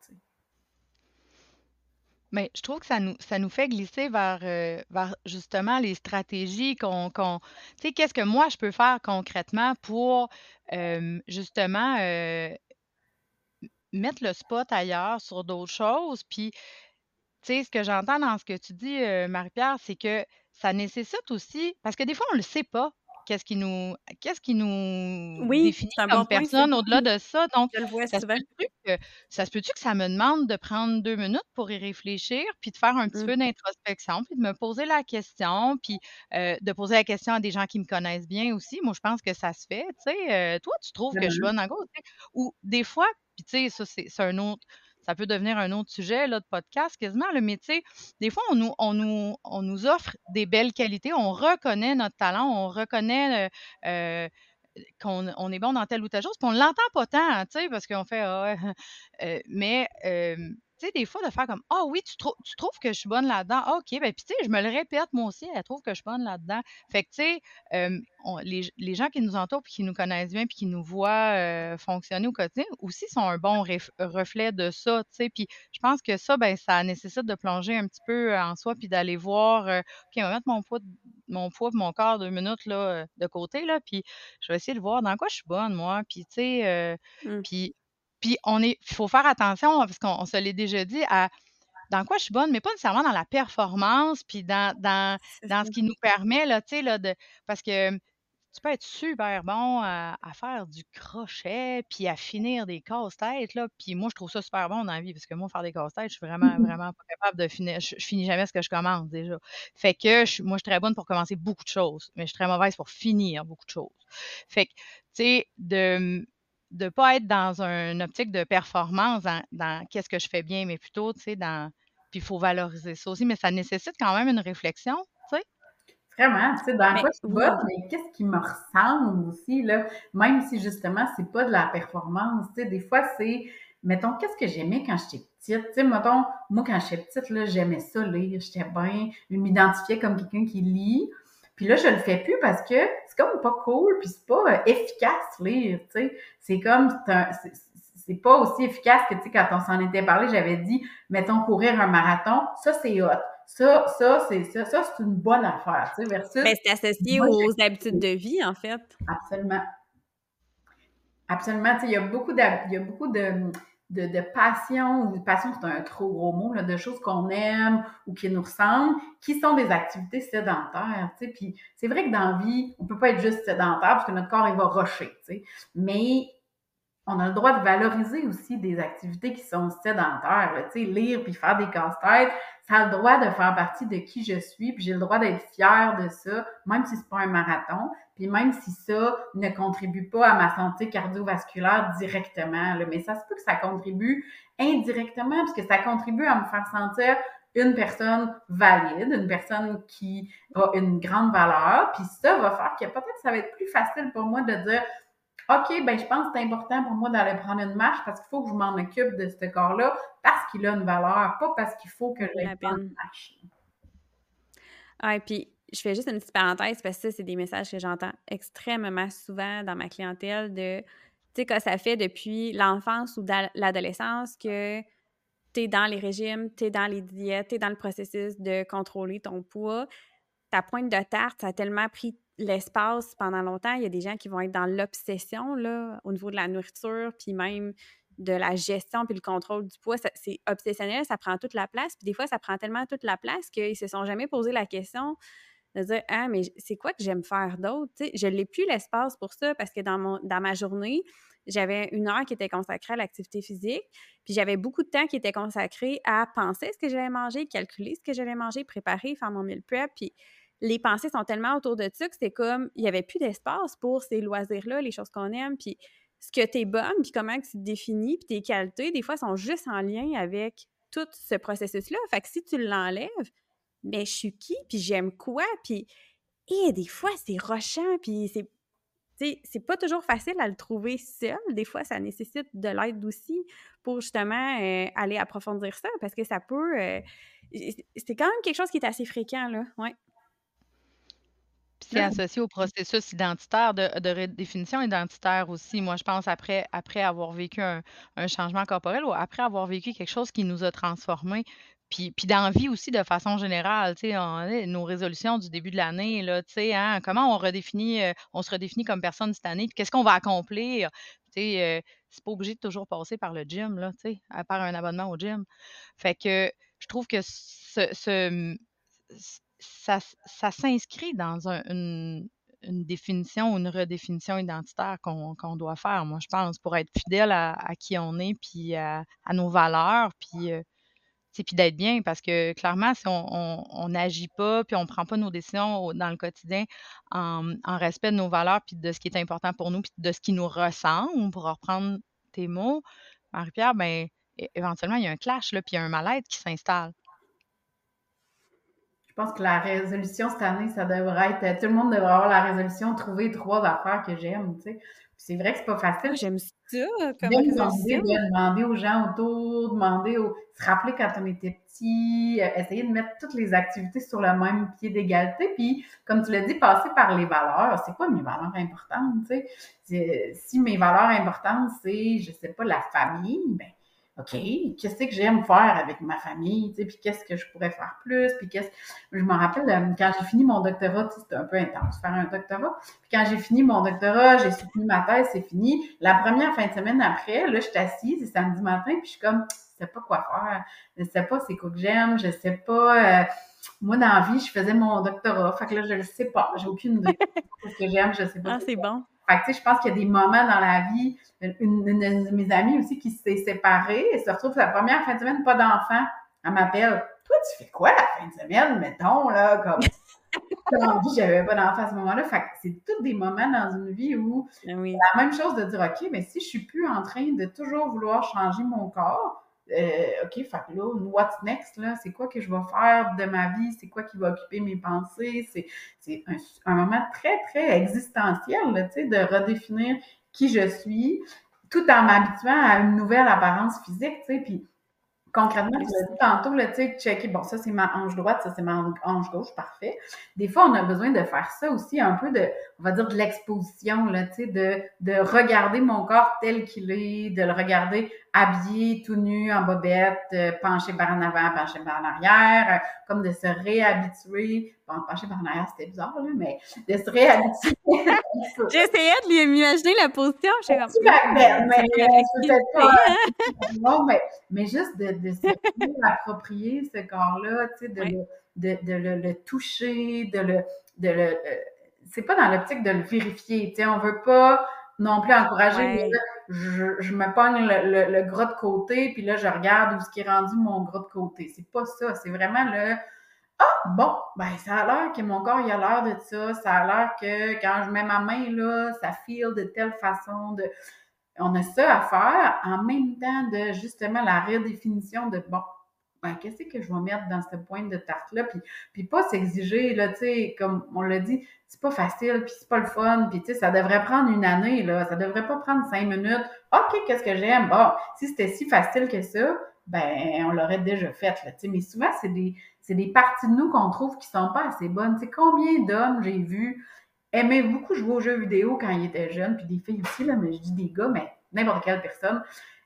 Mais je trouve que ça nous, ça nous fait glisser vers, euh, vers justement les stratégies qu'on, qu'on tu sais, qu'est-ce que moi je peux faire concrètement pour euh, justement euh, mettre le spot ailleurs sur d'autres choses, puis tu sais, ce que j'entends dans ce que tu dis, euh, Marie-Pierre, c'est que ça nécessite aussi parce que des fois, on ne le sait pas, qu'est-ce qui nous qu'est-ce qui nous définit comme personne au-delà de ça. Donc, ça se peut-tu que ça se peut-tu que ça me demande de prendre deux minutes pour y réfléchir, puis de faire un petit mmh. peu d'introspection, puis de me poser la question, puis euh, de poser la question à des gens qui me connaissent bien aussi? Moi, je pense que ça se fait, tu sais. Euh, toi, tu trouves que je suis bonne en gros, Ou des fois, puis tu sais, ça, c'est un autre ça peut devenir un autre sujet là, de podcast quasiment, le mais des fois, on nous, on, nous, on nous offre des belles qualités, on reconnaît notre talent, on reconnaît euh, qu'on on est bon dans telle ou telle chose, puis on l'entend pas tant, tu sais, parce qu'on fait, ah mais tu sais, des fois, de faire comme Ah oui, tu, tu trouves que je suis bonne là-dedans. Ah, OK, ben, puis tu sais, je me le répète, moi aussi, elle trouve que je suis bonne là-dedans. Fait que, tu sais, les, les, gens qui nous entourent, puis qui nous connaissent bien, puis qui nous voient fonctionner au quotidien, aussi sont un bon reflet de ça, tu sais. Puis je pense que ça, ben, ça nécessite de plonger un petit peu en soi, puis d'aller voir, OK, on va mettre mon poids, mon poids, mon corps deux minutes là, de côté, là, puis je vais essayer de voir dans quoi je suis bonne, moi. Puis, tu sais, mmh. puis puis on est, il faut faire attention, parce qu'on se l'est déjà dit, à dans quoi je suis bonne, mais pas nécessairement dans la performance, puis dans, dans, dans ce qui nous permet, là, tu sais, là, de. Parce que tu peux être super bon à, faire du crochet, puis à finir des casse-têtes, là. Puis moi, je trouve ça super bon dans la vie, parce que moi, faire des casse-têtes, je suis vraiment, mmh vraiment pas capable de finir. Je, finis jamais ce que je commence, déjà. Fait que je, moi, je suis très bonne pour commencer beaucoup de choses, mais je suis très mauvaise pour finir beaucoup de choses. Fait que, tu sais, de de ne pas être dans une optique de performance dans, qu'est-ce que je fais bien, mais plutôt, tu sais, dans. Puis il faut valoriser ça aussi, mais ça nécessite quand même une réflexion, tu sais. Vraiment, tu sais, dans quoi je bosse, mais qu'est-ce qui me ressemble aussi, là, même si justement, c'est pas de la performance, tu sais, des fois, c'est, mettons, qu'est-ce que j'aimais quand j'étais petite, tu sais, mettons, moi, quand j'étais petite, là, j'aimais ça lire, j'étais bien, je m'identifiais comme quelqu'un qui lit, puis là, je le fais plus parce que c'est comme pas cool, puis c'est pas euh, efficace lire, tu sais. C'est comme, c'est pas aussi efficace que, tu sais, quand on s'en était parlé, j'avais dit, mettons, courir un marathon, ça, c'est hot. Ça, ça, c'est ça, ça c'est une bonne affaire, tu sais, versus... Mais c'est associé aux habitudes de vie, en fait. Absolument. Absolument, tu sais, il y a beaucoup de, il y a beaucoup de de, passion, ou passion c'est un trop gros mot, là, de choses qu'on aime ou qui nous ressemblent, qui sont des activités sédentaires, tu sais. Puis c'est vrai que dans la vie, on peut pas être juste sédentaire parce que notre corps, il va sais. Mais on a le droit de valoriser aussi des activités qui sont sédentaires. Tu sais, lire puis faire des casse-têtes, ça a le droit de faire partie de qui je suis, puis j'ai le droit d'être fière de ça, même si c'est pas un marathon, puis même si ça ne contribue pas à ma santé cardiovasculaire directement. mais ça se peut que ça contribue indirectement, parce que ça contribue à me faire sentir une personne valide, une personne qui a une grande valeur, puis ça va faire que peut-être ça va être plus facile pour moi de dire OK, ben je pense que c'est important pour moi d'aller prendre une marche parce qu'il faut que je m'en occupe de ce corps-là parce qu'il a une valeur, pas parce qu'il faut que je prenne une marche. Ah, et puis je fais juste une petite parenthèse parce que ça, c'est des messages que j'entends extrêmement souvent dans ma clientèle de, tu sais, que ça fait depuis l'enfance ou l'adolescence que tu es dans les régimes, tu es dans les diètes, tu es dans le processus de contrôler ton poids. Ta pointe de tarte, ça a tellement pris l'espace pendant longtemps. Il y a des gens qui vont être dans l'obsession au niveau de la nourriture, puis même de la gestion puis le contrôle du poids. C'est obsessionnel, ça prend toute la place. Puis des fois, ça prend tellement toute la place qu'ils se sont jamais posé la question de dire Ah, mais c'est quoi que j'aime faire d'autre? Je n'ai plus l'espace pour ça parce que dans, mon, dans ma journée, j'avais une heure qui était consacrée à l'activité physique, puis j'avais beaucoup de temps qui était consacré à penser ce que j'allais manger, calculer ce que j'allais manger, préparer, faire mon meal prep, puis les pensées sont tellement autour de ça que c'est comme, il n'y avait plus d'espace pour ces loisirs-là, les choses qu'on aime, puis ce que tu es bonne, puis comment tu te définis, puis tes qualités, des fois, sont juste en lien avec tout ce processus-là. Fait que si tu l'enlèves, mais je suis qui, puis j'aime quoi, puis et des fois, c'est rochant, puis c'est c'est pas toujours facile à le trouver seul. Des fois, ça nécessite de l'aide aussi pour justement euh, aller approfondir ça parce que ça peut. Euh, c'est quand même quelque chose qui est assez fréquent, là. Ouais c'est associé au processus identitaire, de, de redéfinition identitaire aussi. Moi, je pense après, après avoir vécu un, changement corporel ou après avoir vécu quelque chose qui nous a transformés, puis, puis dans la vie aussi de façon générale, tu sais, nos résolutions du début de l'année, là, tu sais, hein, comment on redéfinit, euh, on se redéfinit comme personne cette année, puis qu'est-ce qu'on va accomplir, tu sais, euh, c'est pas obligé de toujours passer par le gym, là, tu sais, à part un abonnement au gym. Fait que je trouve que ce, ce ça, ça s'inscrit dans une, définition ou une redéfinition identitaire qu'on doit faire, moi, je pense, pour être fidèle à, qui on est, puis à, nos valeurs, puis, euh, puis d'être bien, parce que clairement, si on n'agit pas, puis on ne prend pas nos décisions dans le quotidien en, respect de nos valeurs, puis de ce qui est important pour nous, puis de ce qui nous ressemble, pour reprendre tes mots, Marie-Pierre, ben éventuellement, il y a un clash, là, puis il y a un mal-être qui s'installe. Je pense que la résolution cette année, ça devrait être. Tout le monde devrait avoir la résolution trouver trois affaires que j'aime, tu sais. C'est vrai que c'est pas facile. Ah, j'aime ça comme résolution. De demander aux gens autour, demander aux. se rappeler quand on était petit, euh, essayer de mettre toutes les activités sur le même pied d'égalité. Puis, comme tu l'as dit, passer par les valeurs. C'est quoi mes valeurs importantes, tu sais? Si mes valeurs importantes, c'est, je sais pas, la famille, ben OK, qu'est-ce que j'aime faire avec ma famille, tu sais, puis qu'est-ce que je pourrais faire plus, puis qu'est-ce... Je me rappelle, euh, quand j'ai fini mon doctorat, c'était un peu intense, faire un doctorat, puis quand j'ai fini mon doctorat, j'ai soutenu ma thèse, c'est fini. La première fin de semaine après, là, je suis assise, c'est samedi matin, puis je suis comme, je sais pas quoi faire, je sais pas c'est quoi que j'aime, je sais pas... Euh, moi, dans la vie, je faisais mon doctorat. Fait que là, je le sais pas. J'ai aucune idée de ce que j'aime, je sais pas. Ah, c'est bon. Fait que, tu sais, je pense qu'il y a des moments dans la vie, une, de mes amies aussi qui s'est séparée, et se retrouve la première fin de semaine, pas d'enfant. Elle m'appelle, toi, tu fais quoi la fin de semaine, mettons, là, comme, j'avais pas d'enfant à ce moment-là. Fait que c'est tous des moments dans une vie où ah oui. la même chose de dire, OK, mais si je suis plus en train de toujours vouloir changer mon corps, euh, OK, fait là, what's next, là? C'est quoi que je vais faire de ma vie? C'est quoi qui va occuper mes pensées? C'est un, un, moment très, très existentiel, là, tu sais, de redéfinir qui je suis, tout en m'habituant à une nouvelle apparence physique, tu sais, puis concrètement, tu l'as dit tantôt, là, tu sais, checker, bon, ça c'est ma hanche droite, ça c'est ma hanche gauche, parfait. Des fois, on a besoin de faire ça aussi, un peu de, on va dire, de l'exposition, là, tu sais, de, de regarder mon corps tel qu'il est, de le regarder habillé, tout nu, en bobette, euh, penché par en avant, penché par en arrière, euh, comme de se réhabituer. Bon, penché par en arrière, c'était bizarre, là, mais de se réhabituer. J'essayais de lui imaginer la position, je sais comme... mais, mais, pas, non, mais, mais juste de, de se approprier ce corps-là, tu sais, de, le, de, de le, le, toucher, de le... De le euh, c'est pas dans l'optique de le vérifier, tu sais, on veut pas non plus encourager. Je, je, me pogne le, le, gras de côté, puis là, je regarde où ce qui est rendu mon gras de côté. C'est pas ça. C'est vraiment le Ah, bon, ben, ça a l'air que mon corps, il a l'air de ça. Ça a l'air que quand je mets ma main là, ça file de telle façon. De... On a ça à faire en même temps de justement la redéfinition de bon, ben, qu'est-ce que je vais mettre dans cette pointe de tarte-là? Puis, puis pas s'exiger, là, tu sais, comme on l'a dit, c'est pas facile, puis c'est pas le fun, puis tu sais, ça devrait prendre une année, là, ça devrait pas prendre cinq minutes. OK, qu'est-ce que j'aime? Bon, si c'était si facile que ça, ben, on l'aurait déjà fait, là, tu sais, mais souvent, c'est des, c'est des parties de nous qu'on trouve qui sont pas assez bonnes. Tu combien d'hommes j'ai vu aimer beaucoup jouer aux jeux vidéo quand ils étaient jeunes, puis des filles aussi, là, mais je dis des gars, mais n'importe quelle personne,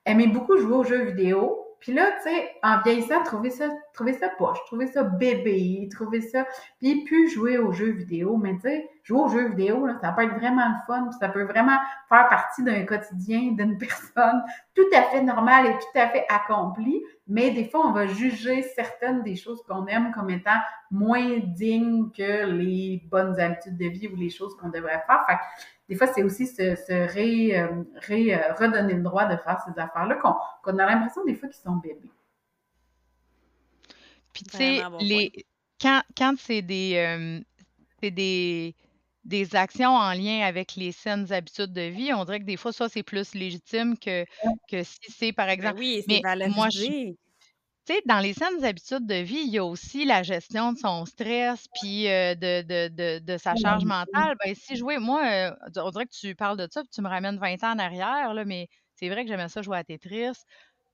aimer beaucoup jouer aux jeux vidéo, puis là, tu sais, en vieillissant, trouver ça, trouver ça poche, trouver ça bébé, trouver ça, puis plus jouer aux jeux vidéo. Mais tu sais, jouer aux jeux vidéo, ça peut être vraiment le fun, ça peut vraiment faire partie d'un quotidien d'une personne tout à fait normale et tout à fait accomplie. Mais des fois, on va juger certaines des choses qu'on aime comme étant moins dignes que les bonnes habitudes de vie ou les choses qu'on devrait faire. Fait des fois, c'est aussi se, ré, euh, euh, redonner le droit de faire ces affaires-là qu'on a l'impression des fois qu'ils sont bébés. Puis, tu sais, les... quand, quand c'est des, euh, des, des actions en lien avec les saines habitudes de vie, on dirait que des fois, ça, c'est plus légitime que, que si c'est, par ben exemple. oui, c'est Moi, je, tu sais, dans les saines habitudes de vie, il y a aussi la gestion de son stress puis de, de, de, de, sa charge mentale. Ben, si jouer, moi, on dirait que tu parles de ça, puis tu me ramènes 20 ans en arrière, là, mais c'est vrai que j'aimais ça jouer à Tetris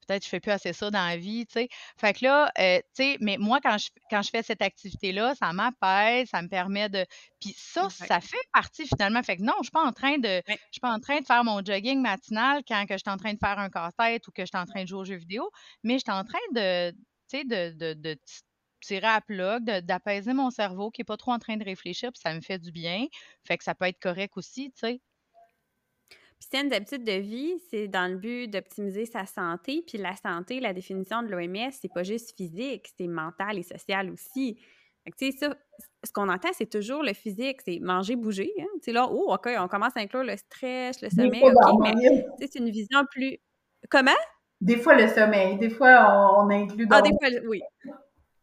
peut-être que je fais plus assez ça dans la vie, tu sais. Fait que là, euh, tu sais, mais moi, quand je, quand je fais cette activité-là, ça m'apaise, ça me permet de. Puis ça, ça fait partie finalement. Fait que non, je suis pas en train de. Je suis pas en train de faire mon jogging matinal quand que je suis en train de faire un casse-tête ou que je suis en train de jouer aux jeux vidéo, mais je suis en train de, tu sais, de, de, de tirer à plat, d'apaiser mon cerveau qui est pas trop en train de réfléchir, puis ça me fait du bien. Fait que ça peut être correct aussi, tu sais. Une habitudes de vie, c'est dans le but d'optimiser sa santé. Puis la santé, la définition de l'OMS, c'est pas juste physique, c'est mental et social aussi. tu sais, ça, ce qu'on entend, c'est toujours le physique, c'est manger, bouger. Hein. Tu sais, là, oh, OK, on commence à inclure le stress, le sommeil, OK, mais c'est une vision plus... Comment? Des fois, le sommeil. Des fois, on, inclut... Dans... Ah, des fois, oui.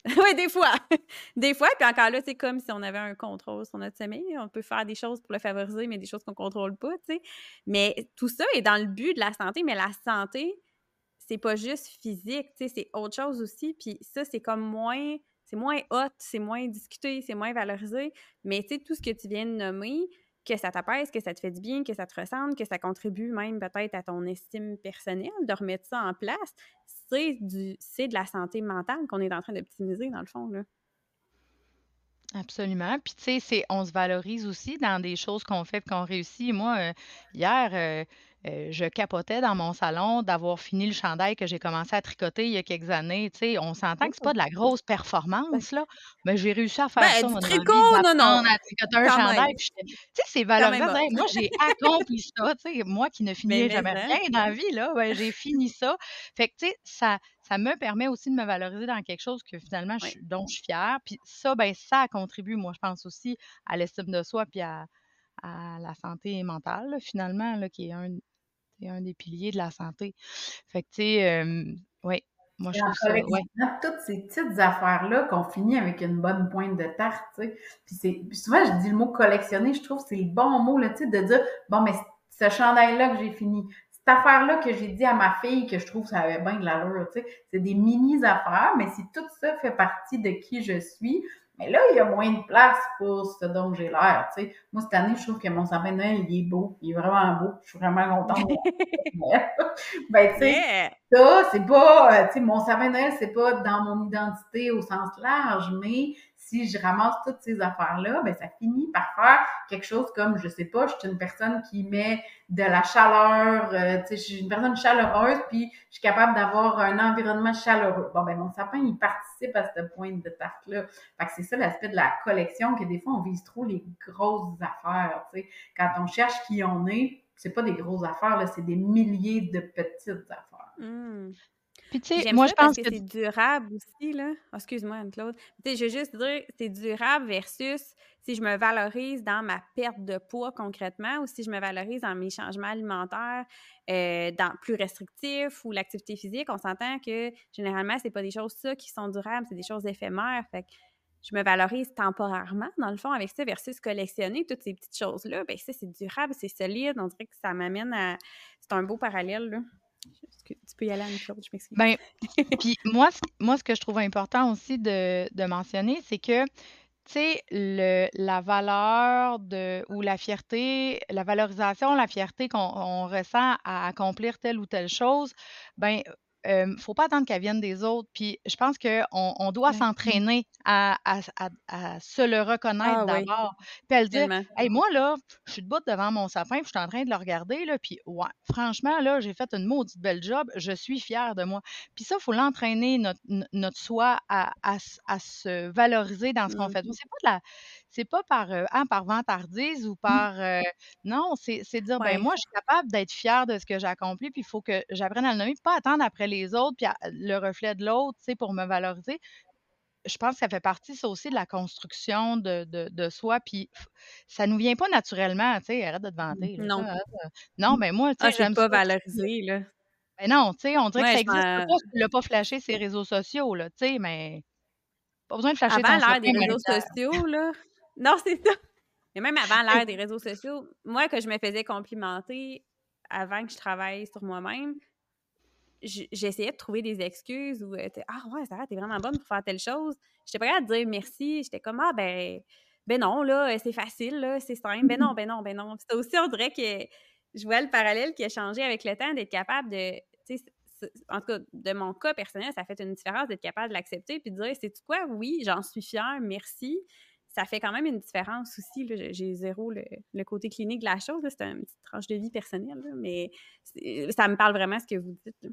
oui, des fois. des fois, puis encore là, c'est comme si on avait un contrôle sur notre sommeil. On peut faire des choses pour le favoriser, mais des choses qu'on contrôle pas, tu sais. Mais tout ça est dans le but de la santé, mais la santé, c'est pas juste physique, tu sais, c'est autre chose aussi. Puis ça, c'est comme moins, c'est moins hot, c'est moins discuté, c'est moins valorisé. Mais tu sais, tout ce que tu viens de nommer, que ça t'apaise, que ça te fait du bien, que ça te ressemble, que ça contribue même peut-être à ton estime personnelle, de remettre ça en place, c'est de la santé mentale qu'on est en train d'optimiser dans le fond là. Absolument. Puis tu sais, on se valorise aussi dans des choses qu'on fait et qu'on réussit. Moi, euh, hier, euh, euh, je capotais dans mon salon d'avoir fini le chandail que j'ai commencé à tricoter il y a quelques années. Tu sais, on s'entend que c'est pas de la grosse performance, là, mais j'ai réussi à faire Ben, ça, du vie, tricot, non, non, à tricoter un quand chandail. tu sais, c'est valorisant. Hey, moi, j'ai accompli ça. Tu sais, moi qui ne mais jamais hein? rien dans la vie, là, ben, j'ai fini ça. Fait que, tu sais, ça, ça me permet aussi de me valoriser dans quelque chose que finalement, je dont je suis fière. Puis ça, ben, ça contribue, moi, je pense aussi à l'estime de soi puis à, à la santé mentale, là, finalement, là, qui est un, c'est un des piliers de la santé. Fait que, tu sais, oui, moi, je trouve ça, ouais. toutes ces petites affaires-là qu'on finit avec une bonne pointe de tarte, tu sais. Puis c'est, puis souvent, je dis le mot collectionner, je trouve que c'est le bon mot, là, tu sais, de dire, bon, mais ce chandail-là que j'ai fini, cette affaire-là que j'ai dit à ma fille que je trouve que ça avait bien de l'allure, tu sais, c'est des mini-affaires, mais si tout ça fait partie de qui je suis, mais là, il y a moins de place pour ce dont j'ai l'air. Moi, cette année, je trouve que mon sapin de Noël, il est beau, il est vraiment beau, je suis vraiment contente. ben, tu sais, Yeah! ça, c'est pas, euh, tu sais, mon sapin de Noël, c'est pas dans mon identité au sens large, mais si je ramasse toutes ces affaires-là, ben ça finit par faire quelque chose comme, je sais pas, je suis une personne qui met de la chaleur, euh, tu sais, je suis une personne chaleureuse, puis je suis capable d'avoir un environnement chaleureux. Bon, ben mon sapin, il participe à cette pointe de tarte-là. Fait que c'est ça l'aspect de la collection, que des fois, on vise trop les grosses affaires, tu sais. Quand on cherche qui on est, c'est pas des grosses affaires, là, c'est des milliers de petites affaires. Mmh. Puis, tu sais, moi, je parce pense que que. c'est durable aussi, là. Ah, excuse-moi, Anne-Claude. Tu sais, je veux juste dire, c'est durable versus si je me valorise dans ma perte de poids concrètement ou si je me valorise dans mes changements alimentaires euh, dans, plus restrictifs ou l'activité physique. On s'entend que généralement, c'est pas des choses ça qui sont durables, c'est des choses éphémères. Fait que je me valorise temporairement, dans le fond, avec ça, versus collectionner toutes ces petites choses-là. Ben ça, c'est durable, c'est solide. On dirait que ça m'amène à... C'est un beau parallèle, là. Tu peux y aller, Anne-Claude, je m'excuse. Ben, puis moi, ce, moi, ce que je trouve important aussi de, de mentionner, c'est que, tu sais, la valeur de, ou la fierté, la valorisation, la fierté qu'on on ressent à accomplir telle ou telle chose, ben, euh, faut pas attendre qu'elle vienne des autres. Puis je pense qu'on on doit Ouais. s'entraîner à, à, à- à se le reconnaître Ah oui, d'abord. Puis à le dire, tellement. Hey, moi, là, je suis debout devant mon sapin, puis je suis en train de le regarder, là, puis ouais, franchement, là, j'ai fait une maudite belle job, je suis fière de moi. Puis ça, il faut l'entraîner, notre, soi, à, se valoriser dans ce qu'on fait. Mhm. C'est pas de la, c'est pas par, ah, par vantardise ou par, euh, non, c'est dire, ben moi, je suis capable d'être fière de ce que j'ai accompli, puis il faut que j'apprenne à le nommer, pas attendre après les autres, puis le reflet de l'autre, tu sais, pour me valoriser je pense que ça fait partie, ça aussi, de la construction de, de, de soi. Puis ça nous vient pas naturellement, tu sais, arrête de te vanter. Là, Non. ça, Non, mais moi, tu Ah, sais, c'est j'aime pas ça. valorisé, là. Ben non, tu sais, on dirait que ça je existe m'en- pas si tu l'as pas flashé ces réseaux sociaux, là, tu sais, mais pas besoin de flasher Avant l'ère des réseaux sociaux, là. Non, c'est ça. Mais même avant l'ère des réseaux sociaux, moi, que je me faisais complimenter avant que je travaille sur moi-même, j'essayais de trouver des excuses ou Ah ouais, Sarah, t'es vraiment bonne pour faire telle chose. J'étais pas capable de dire merci. J'étais comme Ah ben ben non, là, c'est facile, là, c'est simple. Ben non, ben non, ben non. C'était aussi, on dirait que je vois le parallèle qui a changé avec le temps, d'être capable de. En tout cas, de mon cas personnel, ça fait une différence d'être capable de l'accepter puis de dire C'est tu quoi, oui, j'en suis fière, merci. Ça fait quand même une différence aussi. là. J'ai- zéro le, le côté clinique de la chose. C'est une petite tranche de vie personnelle, là, mais ça me parle vraiment ce que vous dites. là.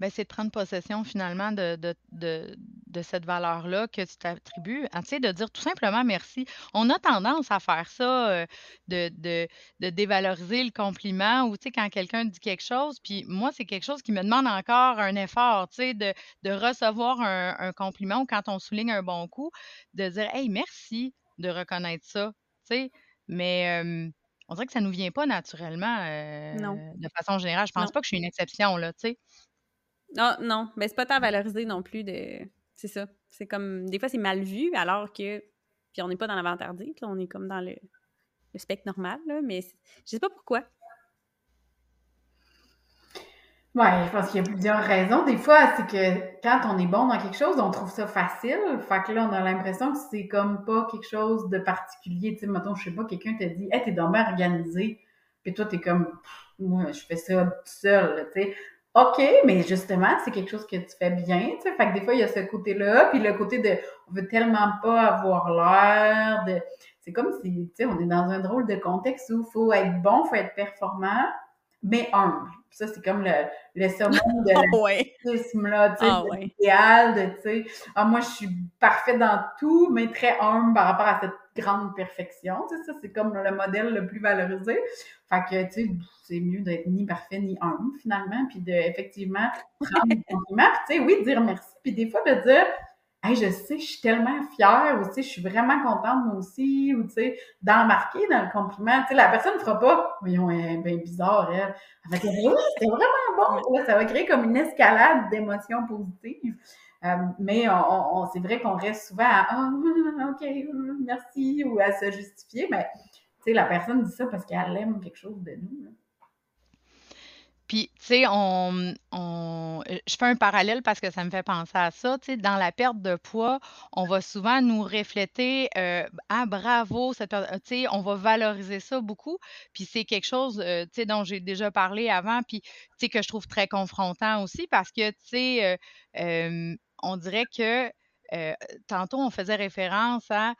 Ben, c'est de prendre possession finalement de, de, de, de cette valeur-là que tu t'attribues. Ah, Tu sais, de dire tout simplement merci. On a tendance à faire ça, euh, de, de, de dévaloriser le compliment ou, tu sais, quand quelqu'un dit quelque chose, puis moi, c'est quelque chose qui me demande encore un effort, tu sais, de, de recevoir un, un compliment ou quand on souligne un bon coup, de dire, hey, merci de reconnaître ça, tu sais. Mais euh, on dirait que ça nous vient pas naturellement Non, euh, de façon générale. Je pense non. pas que je suis une exception, là, tu sais. Non, non, mais c'est pas tant valorisé non plus de. C'est ça. C'est comme. Des fois, c'est mal vu, alors que. Puis on n'est pas dans l'avantardise, là, on est comme dans le, le spectre normal, là, mais je sais pas pourquoi. Oui, je pense qu'il y a plusieurs raisons. Des fois, c'est que quand on est bon dans quelque chose, on trouve ça facile. Fait que là, on a l'impression que c'est comme pas quelque chose de particulier. Tu sais, mettons, je sais pas, quelqu'un t'a dit, hey, t'es donc bien organisé. Puis toi, t'es comme, moi, je fais ça tout seul, tu sais. OK, mais justement, c'est quelque chose que tu fais bien, tu sais. Fait que des fois, il y a ce côté-là, puis le côté de, on veut tellement pas avoir l'air de, c'est comme si, tu sais, on est dans un drôle de contexte où il faut être bon, il faut être performant, mais humble. Ça, c'est comme le, le summum de l'autisme, là, tu sais, ah, l'idéal de, tu sais, ah, moi, je suis parfait dans tout, mais très humble par rapport à cette grande perfection, tu sais, ça, c'est comme le modèle le plus valorisé. Fait que, tu sais, c'est mieux d'être ni parfait ni humble, finalement, puis de, effectivement, prendre des compliments, tu sais, oui, dire merci, puis des fois, de dire, Hey, je sais, je suis tellement fière, ou tu sais, je suis vraiment contente moi aussi, ou tu sais, d'embarquer dans le compliment. Tu sais, la personne ne fera pas, voyons, elle est bien bizarre, elle. Elle va dire, oui, c'était vraiment bon. ça va créer comme une escalade d'émotions positives. Euh, mais on, on c'est vrai qu'on reste souvent à Ah, OK, merci, ou à se justifier. Mais tu sais, la personne dit ça parce qu'elle aime quelque chose de nous. Là. Puis, tu sais, on, on, euh, je fais un parallèle parce que ça me fait penser à ça. Tu sais, dans la perte de poids, on va souvent nous refléter euh, Ah, bravo, cette tu sais, on va valoriser ça beaucoup. Puis c'est quelque chose, euh, tu sais, dont j'ai déjà parlé avant, puis tu sais, que je trouve très confrontant aussi parce que, tu sais, on dirait que tantôt, on faisait référence à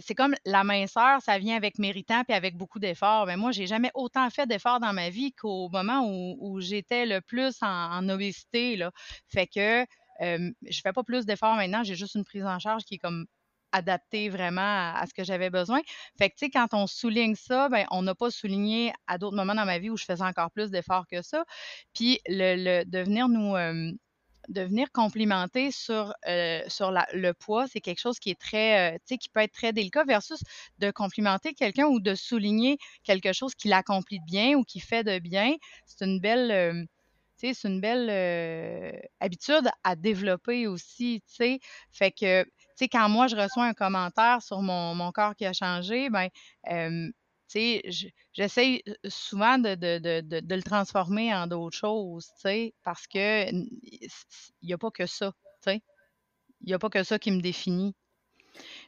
c'est comme la minceur, ça vient avec méritant puis avec beaucoup d'efforts. Mais moi, j'ai jamais autant fait d'efforts dans ma vie qu'au moment où, j'étais le plus en, obésité. Là. Fait que je fais pas plus d'efforts maintenant, j'ai juste une prise en charge qui est comme adaptée vraiment à, ce que j'avais besoin. Fait que, tu sais, quand on souligne ça, ben, on n'a pas souligné à d'autres moments dans ma vie où je faisais encore plus d'efforts que ça. Puis, le, le de venir nous, de venir complimenter sur, euh, le poids, c'est quelque chose qui est très, euh, qui peut être très délicat versus de complimenter quelqu'un ou de souligner quelque chose qui l'accomplit bien ou qui fait de bien. C'est une belle, euh, tu sais, une belle habitude à développer aussi, tu. Fait que, tu quand moi, je reçois un commentaire sur mon, mon corps qui a changé, ben, sais, j'essaie souvent de, le transformer en d'autres choses, tu sais, parce que il n'y a pas que ça, tu sais. Il n'y a pas que ça qui me définit.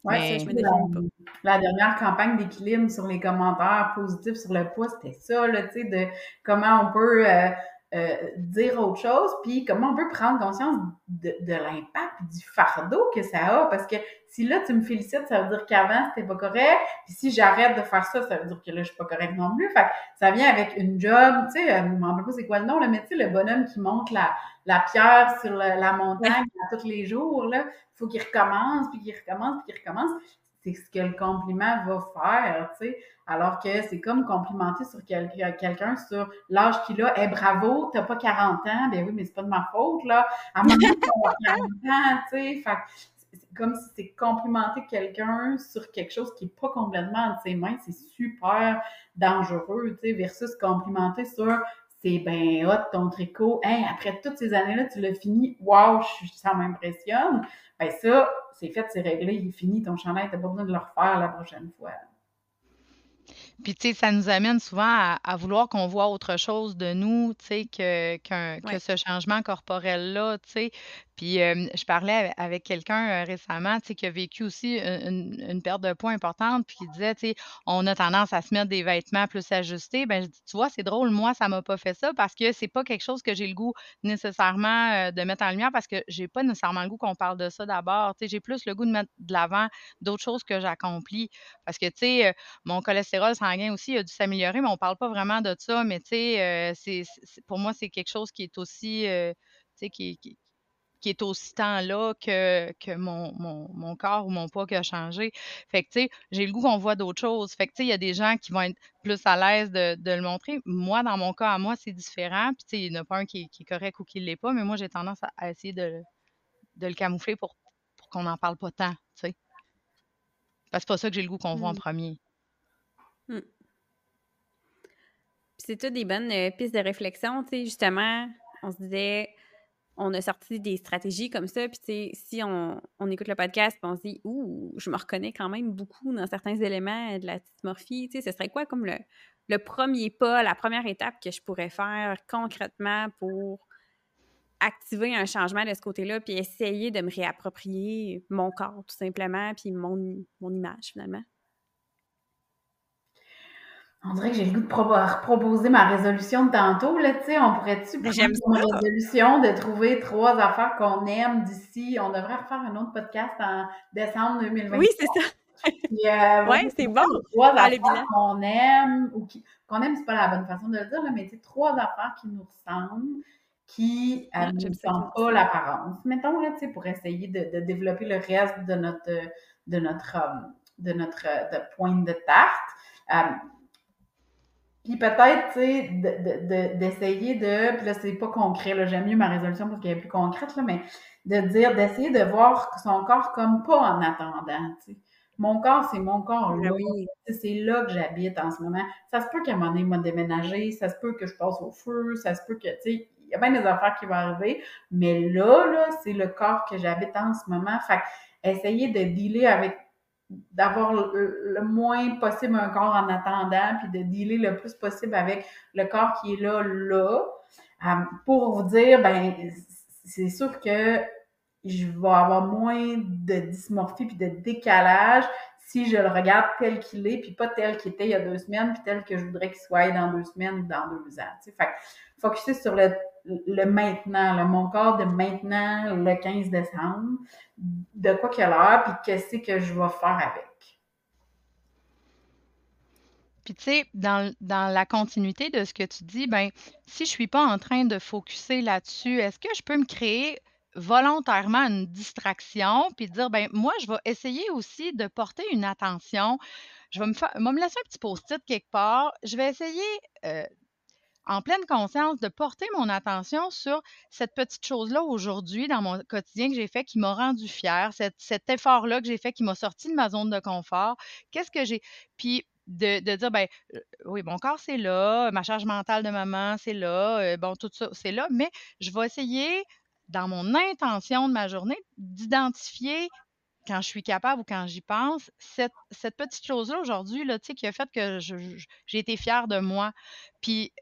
Oui, ça, je me définis pas. La dernière campagne d'équilibre sur les commentaires positifs sur le poids, c'était ça, là, tu sais, de comment on peut euh, euh, dire autre chose, puis comment on peut prendre conscience de, de l'impact, du fardeau que ça a, parce que si là, tu me félicites, ça veut dire qu'avant, c'était pas correct. Puis si j'arrête de faire ça, ça veut dire que là, je suis pas correct non plus. Fait ça vient avec une job, tu sais, euh, je me rappelle pas c'est quoi le nom, là, mais tu sais, le bonhomme qui monte la, la pierre sur la, montagne tous les jours, là, il faut qu'il recommence, puis qu'il recommence, puis qu'il recommence. C'est ce que le compliment va faire, tu sais. Alors que c'est comme complimenter sur quelqu'un sur l'âge qu'il a. Eh, bravo, t'as pas 40 ans. Ben oui, mais c'est pas de ma faute, là. À un moment donné, 40 ans, tu sais. Fait comme si c'est complimenter quelqu'un sur quelque chose qui n'est pas complètement entre ses mains, c'est super dangereux, tu sais, versus complimenter sur c'est ben hot ton tricot, hein, après toutes ces années-là, tu l'as fini, waouh, ça m'impressionne. Ben ça, c'est fait, c'est réglé, il est fini, ton chandail, t'as pas besoin de le refaire la prochaine fois. Puis, tu sais, ça nous amène souvent à, vouloir qu'on voit autre chose de nous, tu sais, que, que ce changement corporel-là, tu sais. Puis, je parlais avec quelqu'un récemment, tu sais, qui a vécu aussi une, perte de poids importante, puis qui disait, tu sais, on a tendance à se mettre des vêtements plus ajustés. Ben, je dis, tu vois, c'est drôle, moi, ça m'a pas fait ça parce que c'est pas quelque chose que j'ai le goût nécessairement de mettre en lumière parce que j'ai pas nécessairement le goût qu'on parle de ça d'abord. Tu sais, j'ai plus le goût de mettre de l'avant d'autres choses que j'accomplis. Parce que, tu sais, mon cholestérol sanguin aussi il a dû s'améliorer, mais on parle pas vraiment de ça. Mais, tu sais, c'est, pour moi, c'est quelque chose qui est aussi, tu sais, qui, qui qui est aussi temps là que, que mon, mon, corps ou mon poids qui a changé. Fait que, tu sais, j'ai le goût qu'on voit d'autres choses. Fait que, tu sais, il y a des gens qui vont être plus à l'aise de, le montrer. Moi, dans mon cas, à moi, c'est différent. Puis, tu sais, il n'y en a pas un qui, est correct ou qui ne l'est pas, mais moi, j'ai tendance à, essayer de, le camoufler pour, qu'on n'en parle pas tant, tu sais. Parce que c'est pas ça que j'ai le goût qu'on voit en mmh. premier. Mmh. c'est tout des bonnes euh, pistes de réflexion, tu sais, justement, on se disait on a sorti des stratégies comme ça. Puis, si on, écoute le podcast on se dit, ouh, je me reconnais quand même beaucoup dans certains éléments de la dysmorphie, tu sais, ce serait quoi comme le, le premier pas, la première étape que je pourrais faire concrètement pour activer un changement de ce côté-là, puis essayer de me réapproprier mon corps, tout simplement, puis mon, mon image, finalement? On dirait que j'ai le goût de proposer ma résolution de tantôt, là, tu sais, on pourrait-tu prendre une résolution de trouver trois affaires qu'on aime d'ici? On devrait refaire un autre podcast en décembre 2020. Oui, c'est ça. Euh, Ouais, c'est bon. Trois affaires qu'on aime, ou qu'on aime, c'est pas la bonne façon de le dire, là, mais trois affaires qui nous ressemblent, qui euh, Ah, ne sont pas l'apparence. Mettons, là, tu sais, pour essayer de, de développer le reste de notre, de notre, euh, de notre euh, de pointe de tarte. Euh, puis peut-être, tu sais, de- de- de- d'essayer de, puis là, c'est pas concret, là, j'aime mieux ma résolution parce qu'elle est plus concrète, là, mais de dire, d'essayer de voir son corps comme pas en attendant, tu sais. Mon corps, c'est mon corps, là. Ah oui. C'est là que j'habite en ce moment. Ça se peut qu'à un moment donné, moi, déménager, ça se peut que je passe au feu, ça se peut que, tu sais, il y a bien des affaires qui vont arriver, mais là, là, c'est le corps que j'habite en ce moment. Fait que essayer de dealer avec d'avoir le, moins possible un corps en attendant, puis de dealer le plus possible avec le corps qui est là, là, euh, pour vous dire, ben, c'est sûr que je vais avoir moins de dysmorphie puis de décalage si je le regarde tel qu'il est, puis pas tel qu'il était il y a deux semaines, puis tel que je voudrais qu'il soit dans deux semaines ou dans deux ans. Tu sais. Fait que focuser sur le, le maintenant, là, mon corps de maintenant, le 15 décembre, de quoi qu'il a puis qu'est-ce que je vais faire avec. Puis tu sais, dans, dans la continuité de ce que tu dis, ben, si je suis pas en train de focuser là-dessus, est-ce que je peux me créer volontairement une distraction puis dire ben moi je vais essayer aussi de porter une attention je vais me faire me laisser un petit post-it quelque part je vais essayer euh, en pleine conscience de porter mon attention sur cette petite chose-là aujourd'hui dans mon quotidien que j'ai fait qui m'a rendu fière, cet, effort-là que j'ai fait qui m'a sorti de ma zone de confort. Qu'est-ce que j'ai? Puis de, dire, ben euh, oui, mon corps, c'est là, ma charge mentale de maman, c'est là, euh, bon, tout ça, c'est là, mais je vais essayer, dans mon intention de ma journée, d'identifier quand je suis capable ou quand j'y pense, cette, petite chose-là aujourd'hui, là, qui a fait que j'ai été fière de moi. Puis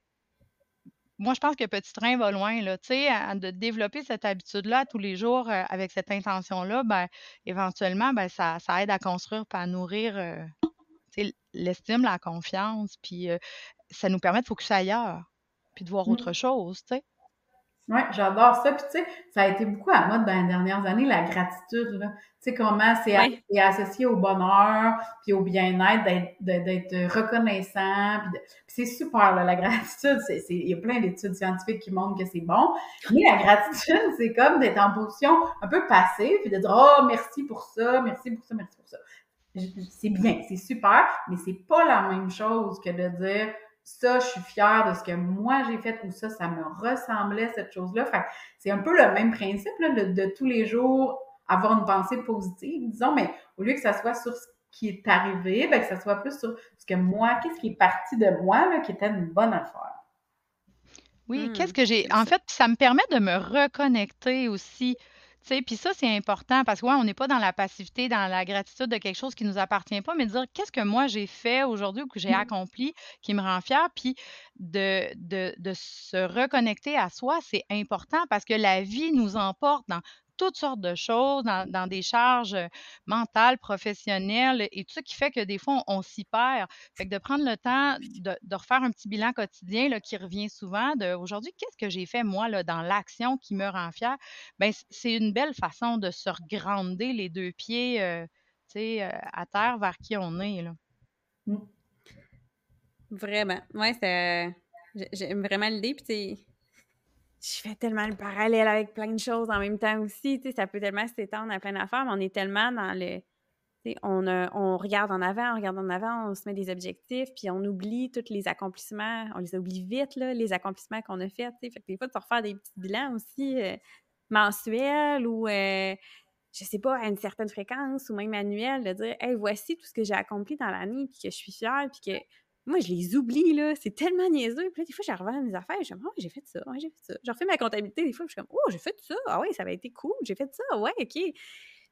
moi, je pense que Petit Train va loin, là, tu sais, à- de développer cette habitude-là tous les jours euh, avec cette intention-là, ben, éventuellement, ben, ça, ça aide à construire puis à nourrir euh, l'estime, la confiance, puis euh, ça nous permet de focuser ailleurs, puis de voir Mm. autre chose, tu sais. Oui, j'adore ça. Puis tu sais, ça a été beaucoup à mode dans les dernières années, la gratitude. là. Tu sais, comment c'est Ouais. associé au bonheur, puis au bien-être, d'être reconnaissant. Puis, puis c'est super, là, la gratitude. Il y a plein d'études scientifiques qui montrent que c'est bon. Mais la gratitude, c'est comme d'être en position un peu passive, puis de dire « Oh, merci pour ça, merci pour ça, merci pour ça. » C'est bien, c'est super, mais c'est pas la même chose que de dire ça, je suis fière de ce que moi j'ai fait ou ça, ça me ressemblait, cette chose-là. Fait que c'est un peu le même principe là, de, de tous les jours avoir une pensée positive, disons, mais au lieu que ça soit sur ce qui est arrivé, ben, que ça soit plus sur ce que moi, qu'est-ce qui est parti de moi, là, qui était une bonne affaire. Oui, Hmm, qu'est-ce que j'ai? En fait, ça me permet de me reconnecter aussi. Sais, puis ça, c'est important parce que, ouais, on n'est pas dans la passivité, dans la gratitude de quelque chose qui ne nous appartient pas, mais de dire qu'est-ce que moi j'ai fait aujourd'hui ou que j'ai Mm. accompli qui me rend fière, puis de, de, de se reconnecter à soi, c'est important parce que la vie nous emporte dans toutes sortes de choses, dans, des charges mentales, professionnelles, et tout ça qui fait que des fois, on, s'y perd. Fait que de prendre le temps de, refaire un petit bilan quotidien là, qui revient souvent de aujourd'hui, qu'est-ce que j'ai fait moi là, dans l'action qui me rend fière? Ben, c'est une belle façon de se regrander les deux pieds euh, euh, à terre vers qui on est. Là. Mm. Vraiment. Ouais, c'est. j'ai- J'aime vraiment l'idée. Puis, je fais tellement le parallèle avec plein de choses en même temps aussi. Tu sais, ça peut tellement s'étendre à plein d'affaires, mais on est tellement dans le. tu sais, On, on regarde en avant, on regarde en avant, on se met des objectifs, puis on oublie tous les accomplissements. On les oublie vite, là, les accomplissements qu'on a faits. tu sais. Fait que des fois, de refaire des petits bilans aussi euh, mensuels ou, euh, je sais pas, à une certaine fréquence ou même annuelle, de dire, hey, voici tout ce que j'ai accompli dans l'année, puis que je suis fière, puis que moi, je les oublie, là. C'est tellement niaiseux. Puis là, des fois, j'arrive à mes affaires, je suis comme, oh, j'ai fait ça, ouais, j'ai fait ça. Je refais ma comptabilité, des fois, je suis comme, oh, j'ai fait ça. Ah ouais, ça avait été cool, j'ai fait ça, ouais, OK.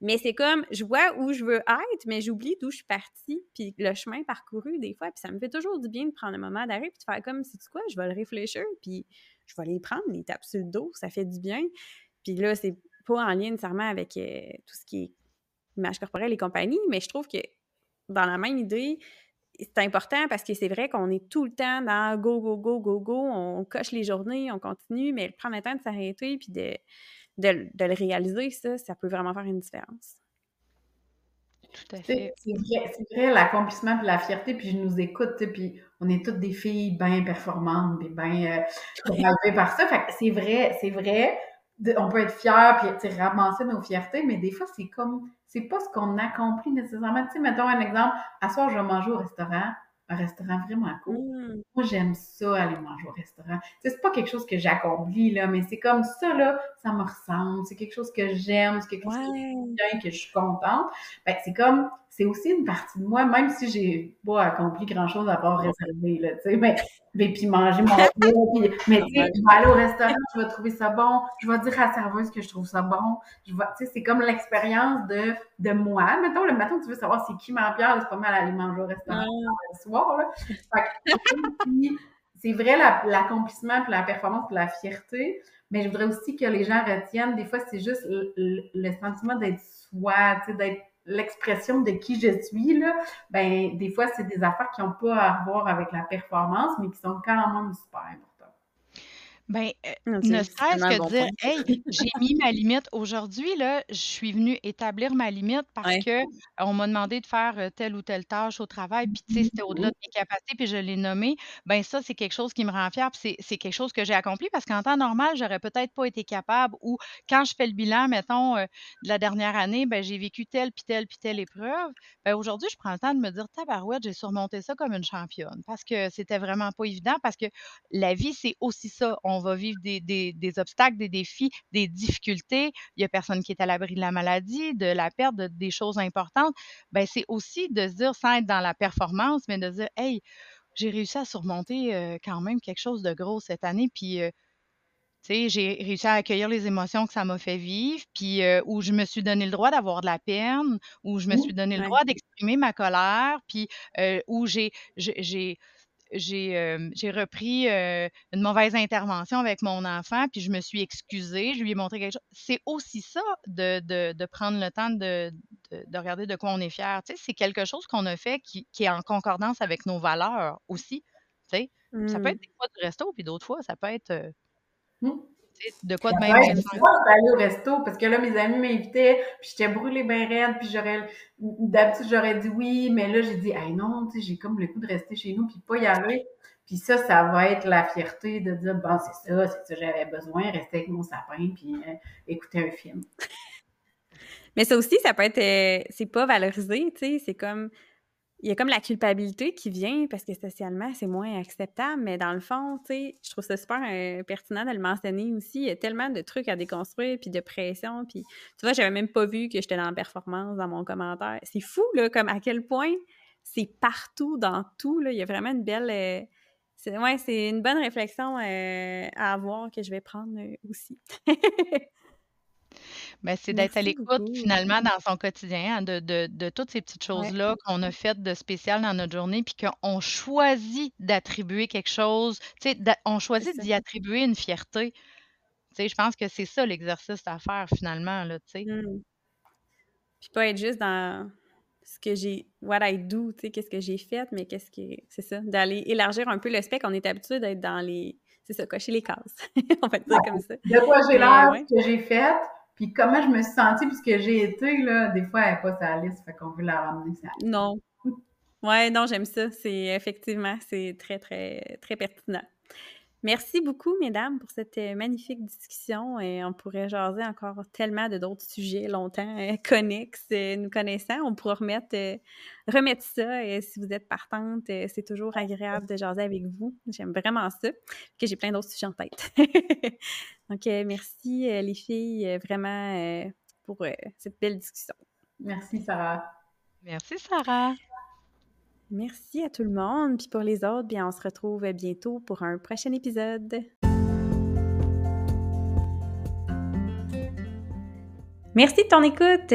Mais c'est comme, je vois où je veux être, mais j'oublie d'où je suis partie, puis le chemin parcouru des fois. Puis ça me fait toujours du bien de prendre un moment d'arrêt, puis de faire comme, c'est quoi, je vais le réfléchir, puis je vais aller prendre, les tapes sur le dos, ça fait du bien. Puis là, c'est pas en lien nécessairement avec euh, tout ce qui est image corporelle et compagnie, mais je trouve que dans la même idée, c'est important parce que c'est vrai qu'on est tout le temps dans go, go, go, go, go, on coche les journées, on continue, mais prendre le temps de s'arrêter puis de, de, le réaliser, ça, ça peut vraiment faire une différence. Tout à fait. C'est vrai, vrai l'accomplissement et la fierté, puis je nous écoute, puis on est toutes des filles bien performantes, puis bien euh, par ça. Fait c'est vrai, c'est vrai, on peut être fier puis ramasser nos fiertés, mais des fois, c'est comme, c'est pas ce qu'on accomplit nécessairement. Tu sais, mettons un exemple, à soir, je vais manger au restaurant, un restaurant vraiment cool. Mmh. Moi, j'aime ça, aller manger au restaurant. Tu sais, c'est pas quelque chose que j'accomplis, là, mais c'est comme ça, là, ça me ressemble. C'est quelque chose que j'aime, c'est quelque chose que, que je suis contente. Ben, c'est comme, c'est aussi une partie de moi, même si j'ai pas accompli grand-chose à part réserver, là, tu sais, mais, mais puis manger mon puis, mais tu sais, je vais aller au restaurant, je vais trouver ça bon, je vais dire à la serveuse que je trouve ça bon, je vais, tu sais, c'est comme l'expérience de, de moi. Mettons, le matin, tu veux savoir c'est qui ma pierre, c'est pas mal aller manger au restaurant le soir, là. c'est vrai l'accomplissement, puis la performance, puis la fierté, mais je voudrais aussi que les gens retiennent, des fois, c'est juste le, le sentiment d'être soi, tu sais, d'être l'expression de qui je suis, là, ben, des fois, c'est des affaires qui n'ont pas à voir avec la performance, mais qui sont quand même super. Ben, euh, ne serait-ce que dire, hey, j'ai mis ma limite aujourd'hui, là, je suis venue établir ma limite parce que on m'a demandé de faire telle ou telle tâche au travail, puis tu sais, c'était au-delà de mes capacités, puis je l'ai nommé. Ben, ça, c'est quelque chose qui me rend fière, puis c'est quelque chose que j'ai accompli parce qu'en temps normal, j'aurais peut-être pas été capable ou quand je fais le bilan, mettons, de la dernière année, ben, j'ai vécu telle, puis telle, puis telle épreuve. Ben, aujourd'hui, je prends le temps de me dire, tabarouette, j'ai surmonté ça comme une championne parce que c'était vraiment pas évident parce que la vie, c'est aussi ça. On va vivre des, obstacles, des défis, des difficultés. Il n'y a personne qui est à l'abri de la maladie, de la perte, de, des choses importantes. Ben, c'est aussi de se dire, sans être dans la performance, mais de se dire, hey, j'ai réussi à surmonter euh, quand même quelque chose de gros cette année. Puis, euh, tu sais, j'ai réussi à accueillir les émotions que ça m'a fait vivre, puis euh, où je me suis donné le droit d'avoir de la peine, où je me suis donné le droit d'exprimer ma colère, puis où j'ai, j'ai, j'ai repris une mauvaise intervention avec mon enfant, puis je me suis excusée, je lui ai montré quelque chose. C'est aussi ça de, de, de, prendre le temps de, de, regarder de quoi on est fier. Tu sais, c'est quelque chose qu'on a fait qui, qui, est en concordance avec nos valeurs aussi. Tu sais. Ça peut mmh. être des fois du resto, puis d'autres fois, ça peut être. De quoi de même ouais, aller au resto parce que là, mes amis m'invitaient, puis j'étais brûlée bien raide, puis j'aurais d'habitude j'aurais dit oui, mais là j'ai dit hey non, tu sais, j'ai comme le coup de rester chez nous puis pas y aller. Puis ça, ça va être la fierté de dire bon, c'est ça, c'est ça j'avais besoin, rester avec mon sapin puis euh, écouter un film. Mais ça aussi, ça peut être euh, c'est pas valorisé, tu sais, c'est comme il y a comme la culpabilité qui vient parce que socialement, c'est moins acceptable. Mais dans le fond, tu sais, je trouve ça super euh, pertinent de le mentionner aussi. Il y a tellement de trucs à déconstruire, puis de pression. Puis, tu vois, j'avais même pas vu que j'étais dans la performance dans mon commentaire. C'est fou, là, comme à quel point c'est partout, dans tout. Là. Il y a vraiment une belle. Euh, c'est, une bonne réflexion euh, à avoir que je vais prendre aussi. Ben, c'est d'être à l'écoute finalement dans son quotidien, hein, de, de, de toutes ces petites choses-là qu'on a faites de spécial dans notre journée, puis qu'on choisit d'attribuer quelque chose, tu sais, on choisit d'y attribuer une fierté. Tu sais, je pense que c'est ça l'exercice à faire finalement, là, tu sais. Mmh. Puis pas être juste dans ce que j'ai, what I do, tu sais, qu'est-ce que j'ai fait, mais qu'est-ce que, c'est ça, d'aller élargir un peu le spectre. On est habitué d'être dans les, c'est ça, cocher les cases. on va dire comme ça. De quoi j'ai l'air, ce que j'ai fait, puis comment je me suis sentie, puisque j'ai été, là, des fois, elle n'est pas sa liste, fait qu'on veut la ramener ça. Non. Ouais, non, j'aime ça. C'est effectivement, c'est très, très, très pertinent. Merci beaucoup, mesdames, pour cette euh, magnifique discussion. Et on pourrait jaser encore tellement de d'autres sujets longtemps euh, connexes, euh, nous connaissant. On pourra remettre, remettre ça. Et si vous êtes partante, c'est toujours agréable de jaser avec vous. J'aime vraiment ça. Que j'ai plein d'autres sujets en tête. Donc, merci, les filles, vraiment pour cette belle discussion. Merci, Sarah. Merci, Sarah. Merci à tout le monde. Puis pour les autres, bien, on se retrouve bientôt pour un prochain épisode. Merci de ton écoute.